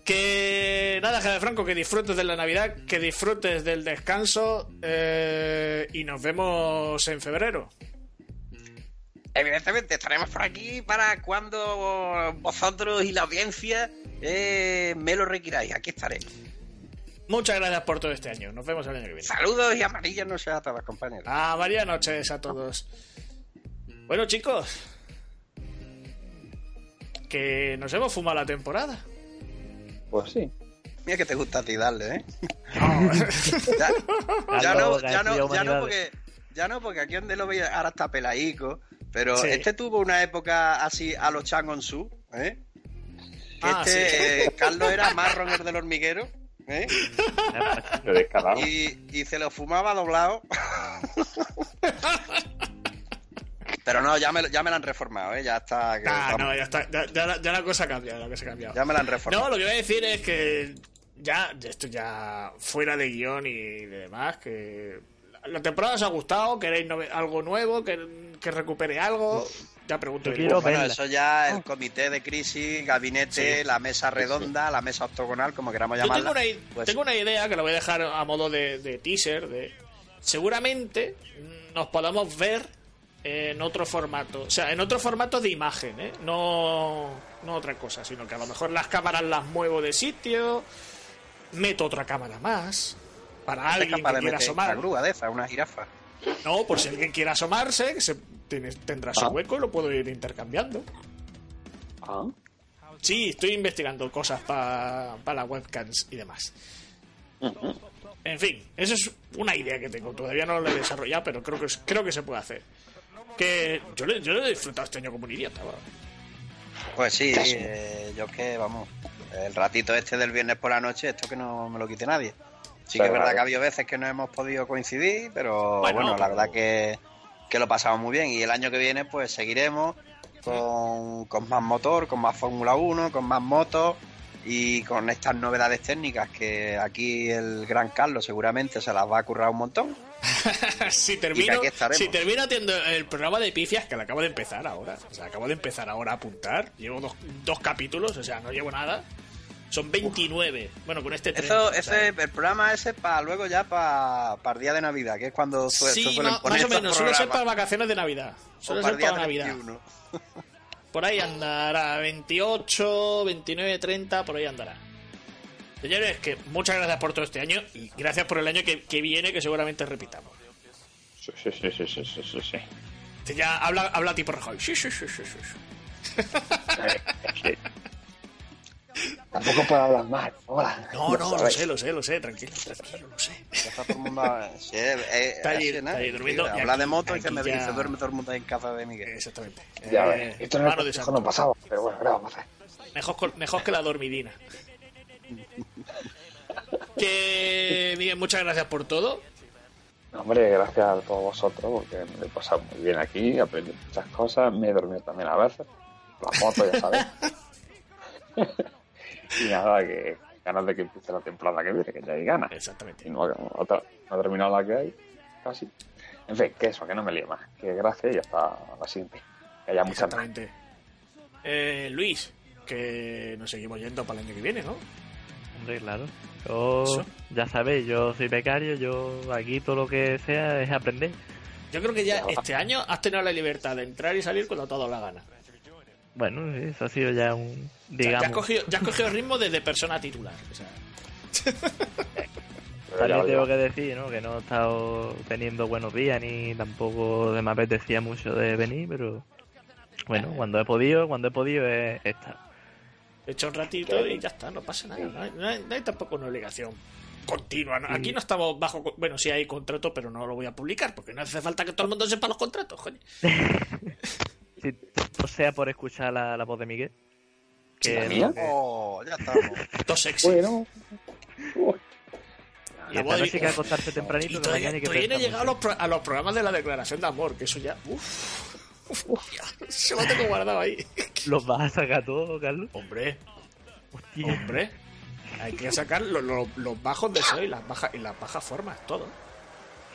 Que nada, Javier Franco, que disfrutes de la Navidad, que disfrutes del descanso eh, y nos vemos en febrero. Evidentemente, estaremos por aquí para cuando vosotros y la audiencia eh, me lo requiráis. Aquí estaré. Muchas gracias por todo este año. Nos vemos el año que viene. Saludos y amarillas noches a todos, compañeros. Ah, varias noches a todos. Bueno, chicos. Que nos hemos fumado la temporada. Pues sí. Mira que te gusta a ti darle, ¿eh? No. Ya, no, ya no, ya no porque ya no porque aquí donde lo veis ahora está pelaico, pero Sí. este tuvo una época así a los Changonsu, ¿eh? Que Ah, este sí. eh, Carlos era más ronger del hormiguero, ¿eh? Y, y se lo fumaba doblado. Pero no, ya me, lo- ya me lo han reformado, ¿eh? Ya está. que Ah, no, ya está. Ya, ya la- ya la cosa ha cambiado. La cosa ha cambiado. Ya me lo han reformado. No, lo que voy a decir es que ya, esto ya fuera de guion y de demás, que la- temporada os ha gustado, queréis algo nuevo, que, que recupere algo, ya pregunto. Yo Bueno, verla. eso ya el comité de crisis, gabinete, Sí. la mesa redonda, la mesa octogonal, como queramos Yo tengo llamarla. una, pues- tengo una idea que la voy a dejar a modo de, de teaser. De, seguramente nos podamos ver en otro formato. O sea, en otro formato de imagen, ¿eh? No, no otra cosa, sino que a lo mejor las cámaras las muevo de sitio, meto otra cámara más. Para alguien que de quiera meter una asomar. grúa de esa, una jirafa. No, por si alguien quiere asomarse, que se tiene- tendrá su Ah. hueco y lo puedo ir intercambiando. Ah, Sí, estoy investigando cosas para las webcams y demás. En fin, esa es una idea que tengo. Todavía no la he desarrollado, pero creo que, creo que se puede hacer. Que yo, le- yo lo he disfrutado este año como un idiota. va. Pues sí, eh, yo que, vamos, el ratito este del viernes por la noche, esto que no me lo quite nadie. Sí que es verdad que ha habido veces que no hemos podido coincidir, pero Bueno, bueno, la verdad que, que lo pasamos muy bien. Y el año que viene, pues seguiremos con, con más motor, con más Fórmula 1, con más motos y con estas novedades técnicas que aquí el gran Carlos seguramente se las va a currar un montón. si termino, si termino haciendo el programa de pifias, que lo acabo de empezar ahora. O sea, acabo de empezar ahora a apuntar. Llevo dos, dos capítulos, o sea, no llevo nada. Son 29. Bueno, con este 30, Eso, ese, el programa ese para luego ya para el día de Navidad, que es cuando su- Sí, suelen ma- poner más o menos. Suele ser para vacaciones de Navidad. Suele para ser el día para Navidad. 31. Por ahí andará, 28, 29, 30, por ahí andará. Señores, que muchas gracias por todo este año y gracias por el año que, que viene, que seguramente repitamos. sí, sí, sí, sí, sí, sí, sí, Ya habla, habla tipo Rajoy. Sí, sí, sí, sí, sí, sí. Eh, Tampoco puedo hablar mal. Hola. No, no, lo sé, lo sé, lo sé, tranquilo, tranquilo, lo sé. Ya está todo el mundo. Sí, es- es- Está allí- ¿no? durmiendo, Habla aquí- de moto y aquí me ya- dice duerme todo el mundo en casa de Miguel. Exactamente. Ya Eh, ves. Esto de consejo santo. no pasaba, pero bueno, ¿qué vamos a hacer? Mejor, mejor que la dormidina. que, Miguel, muchas gracias por todo. No, Hombre, gracias a todos vosotros, porque me he pasado muy bien aquí, he aprendido muchas cosas, me he dormido también a veces, las motos, ya sabes. Y nada, que ganas de que empiece la temporada que viene, que ya hay ganas. Exactamente. Y no, otra, no ha terminado la que hay, casi. En fin, que eso, que no me líe más. Que gracias y hasta la siguiente. Que haya muchas más. Exactamente. Eh, Luis, que nos seguimos yendo para el año que viene, ¿no? Hombre, claro. Yo, Eso. ya sabéis, yo soy becario, yo aquí todo lo que sea es aprender. Yo creo que ya este año has tenido la libertad de entrar y salir cuando dado la gana. Bueno, eso ha sido ya un, O sea, digamos, ya, has cogido, ya has cogido el ritmo desde persona titular. O sea, Pero tengo que decir, ¿no? Que no he estado teniendo buenos días ni tampoco me apetecía mucho de venir, pero bueno, cuando he podido, cuando he podido he, he estado. Echa un ratito y ya está, no pasa nada. No hay, no hay- no hay tampoco una obligación continua. ¿no? Aquí no estamos bajo. co- Bueno, sí hay contrato, pero no lo voy a publicar porque no hace falta que todo el mundo sepa los contratos, coño. Si todo sea por escuchar la, la voz de Miguel. Que la mía. Oh, ya estamos. Todo sexy. Bueno, y La esta voz de- noche hay que acostarse Y tempranito de todavía, y que todavía no he llegado a los, pro- a los programas de la declaración de amor, que eso ya. Uff. Se lo tengo guardado ahí. ¿Los vas a sacar todo, Carlos? Hombre, Hostia. hombre. Hay que sacar lo- lo- los bajos deseos y las bajas y las bajas formas, todo.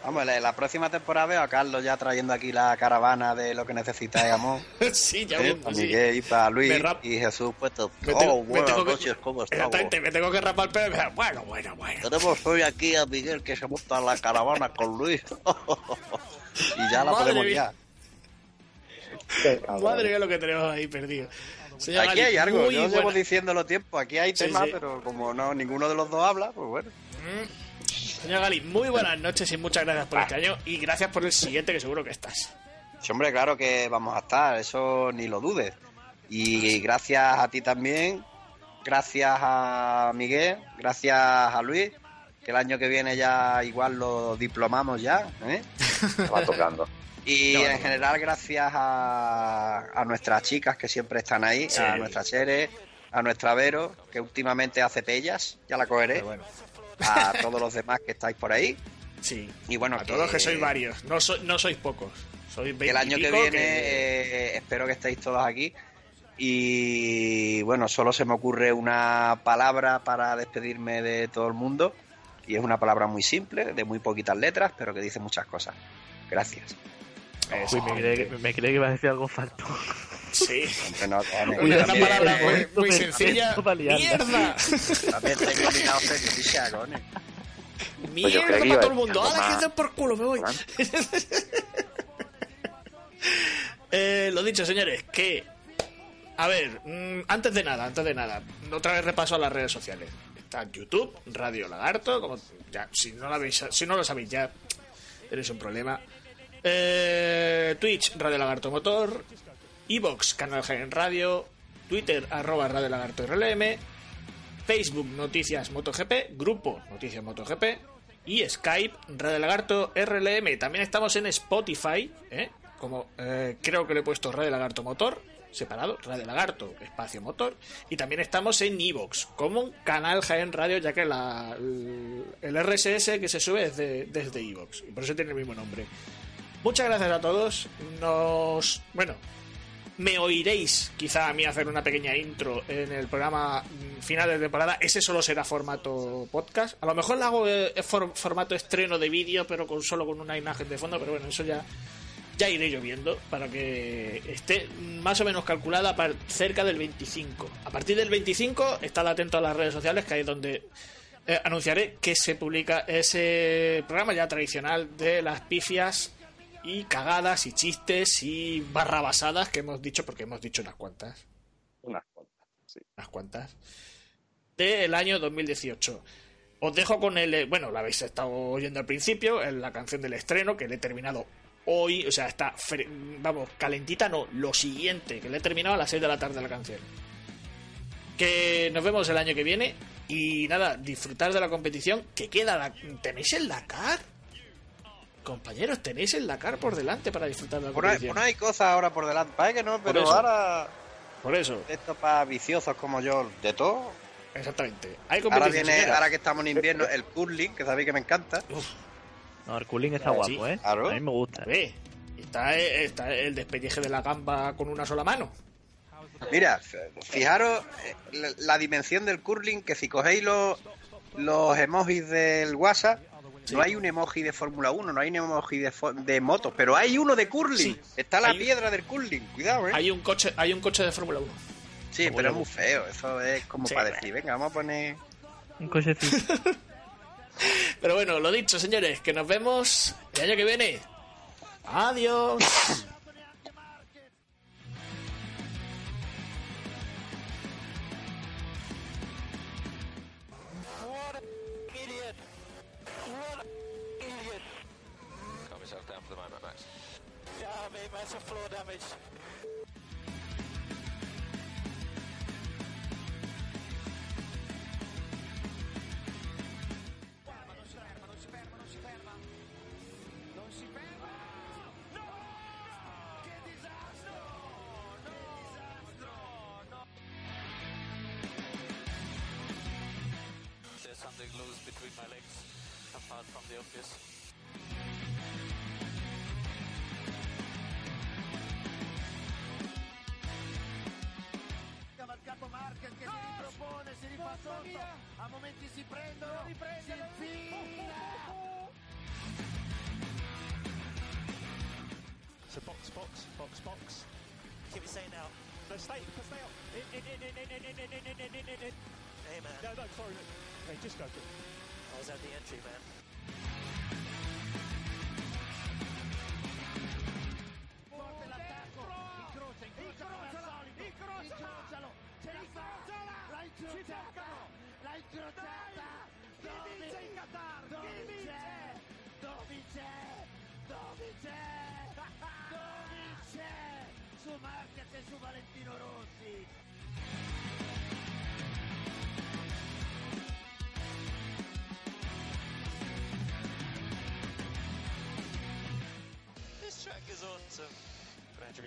Vamos, la, la próxima temporada veo a Carlos ya trayendo aquí la caravana de lo que necesitáis, amor. sí, ya ¿eh? sí. Miguel y para Luis Me rap- y Jesús puesto. Me tengo- Oh, me buenas que- noches, ¿cómo estamos? Exactamente, me tengo que rapar el pelo y me da, Bueno, bueno, bueno. Tenemos hoy aquí a Miguel que se monta en la caravana con Luis. y ya la Madre podemos mía. ya. Madre mía lo que tenemos ahí perdido. Señor Aquí hay algo, yo llevo diciéndolo tiempo. Aquí hay Sí, temas, sí. pero como no ninguno de los dos habla, pues bueno. Señor Gali, muy buenas noches y muchas gracias Ah. por este año y gracias por el siguiente que seguro que estás. Sí, hombre, claro que vamos a estar, eso ni lo dudes. Y gracias a ti también, gracias a Miguel, gracias a Luis, que el año que viene ya igual lo diplomamos ya, ¿eh? va tocando. Y en general gracias a, a nuestras chicas que siempre están ahí, Sí. a nuestra Chere, a nuestra Vero, que últimamente hace pellas, ya la cogeré, Pero bueno, a todos los demás que estáis por ahí. sí. Y bueno, A todos que sois varios, no, so- no sois pocos. Sois que el año que 20 viene eh, espero que estéis todos aquí y bueno solo se me ocurre una palabra para despedirme de todo el mundo y es una palabra muy simple de muy poquitas letras pero que dice muchas cosas gracias Uy, me creí, que- me creí que iba a decir algo falto. Sí. No. Una, También- palabra muy, sencilla. ¡Mierda! también cojones. ¡Mierda que para todo el mundo! decir ¡Ahora que den por culo! ¡Me voy! Eh, lo dicho, señores, que. A ver, mm, antes de nada, antes de nada, otra vez repaso a las redes sociales. Está YouTube, Radio Lagarto, como ya, si no lo habéis, si no lo sabéis ya, tenéis un problema. Eh, Twitch, Radio Lagarto Motor, Evox, Canal Gen Radio, Twitter, arroba Radio Lagarto RLM, Facebook, Noticias MotoGP, Grupo, Noticias MotoGP y Skype, Radio Lagarto RLM. También estamos en Spotify, ¿eh? como eh, creo que le he puesto Radio Lagarto Motor, separado, Radio Lagarto, espacio motor. Y también estamos en Evox, como canal Jaén Radio, ya que el RSS que se sube es de- desde Evox, y por eso tiene el mismo nombre. Muchas gracias a todos. Nos. Bueno, me oiréis quizá a mí hacer una pequeña intro en el programa mm, final de temporada. Ese solo será formato podcast. A lo mejor lo hago eh, for- formato estreno de vídeo, pero con solo con una imagen de fondo. Pero bueno, eso ya, ya iré yo viendo para que esté más o menos calculada para cerca del 25. A partir del 25, estad atento a las redes sociales, que ahí es donde eh, anunciaré que se publica ese programa ya tradicional de las pifias y cagadas y chistes y barrabasadas que hemos dicho, porque hemos dicho unas cuantas, Unas cuantas, sí. unas cuantas, del año 2018. Os dejo con el, eh, bueno, lo habéis estado oyendo al principio, en la canción del estreno, que le he terminado hoy, o sea, está, vamos, calentita no, lo siguiente, que le he terminado a las 6 de la tarde la canción. Que nos vemos el año que viene y nada, disfrutar de la competición, que queda, la, ¿tenéis el Dakar? Compañeros, tenéis el Dakar por delante para disfrutar de la Por competición. por ahí cosas ahora por delante parece que no pero eso. ahora Por eso, esto para viciosos como yo de todo exactamente. Hay ahora viene ahora que estamos en invierno el curling que sabéis que me encanta No, el cooling está Ah, guapo, sí, ¿eh? claro. A mí me gusta. Ve, está, está el despelleje de la gamba con una sola mano. Mira, fijaros eh, la, la dimensión del curling, que si cogéis los, los emojis del WhatsApp, Sí. no hay un emoji de Fórmula 1, no hay un emoji de, de motos, pero hay uno de curling. Sí. Está la Hay- piedra del curling, cuidado, ¿eh? Hay un coche, hay un coche de Fórmula 1. Sí, pero es muy feo, eso es como Sí, para bueno. decir, venga, vamos a poner... Un cochecito. Pero bueno, lo dicho, señores, que nos vemos el año que viene. Adiós. that's a floor damage.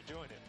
for it.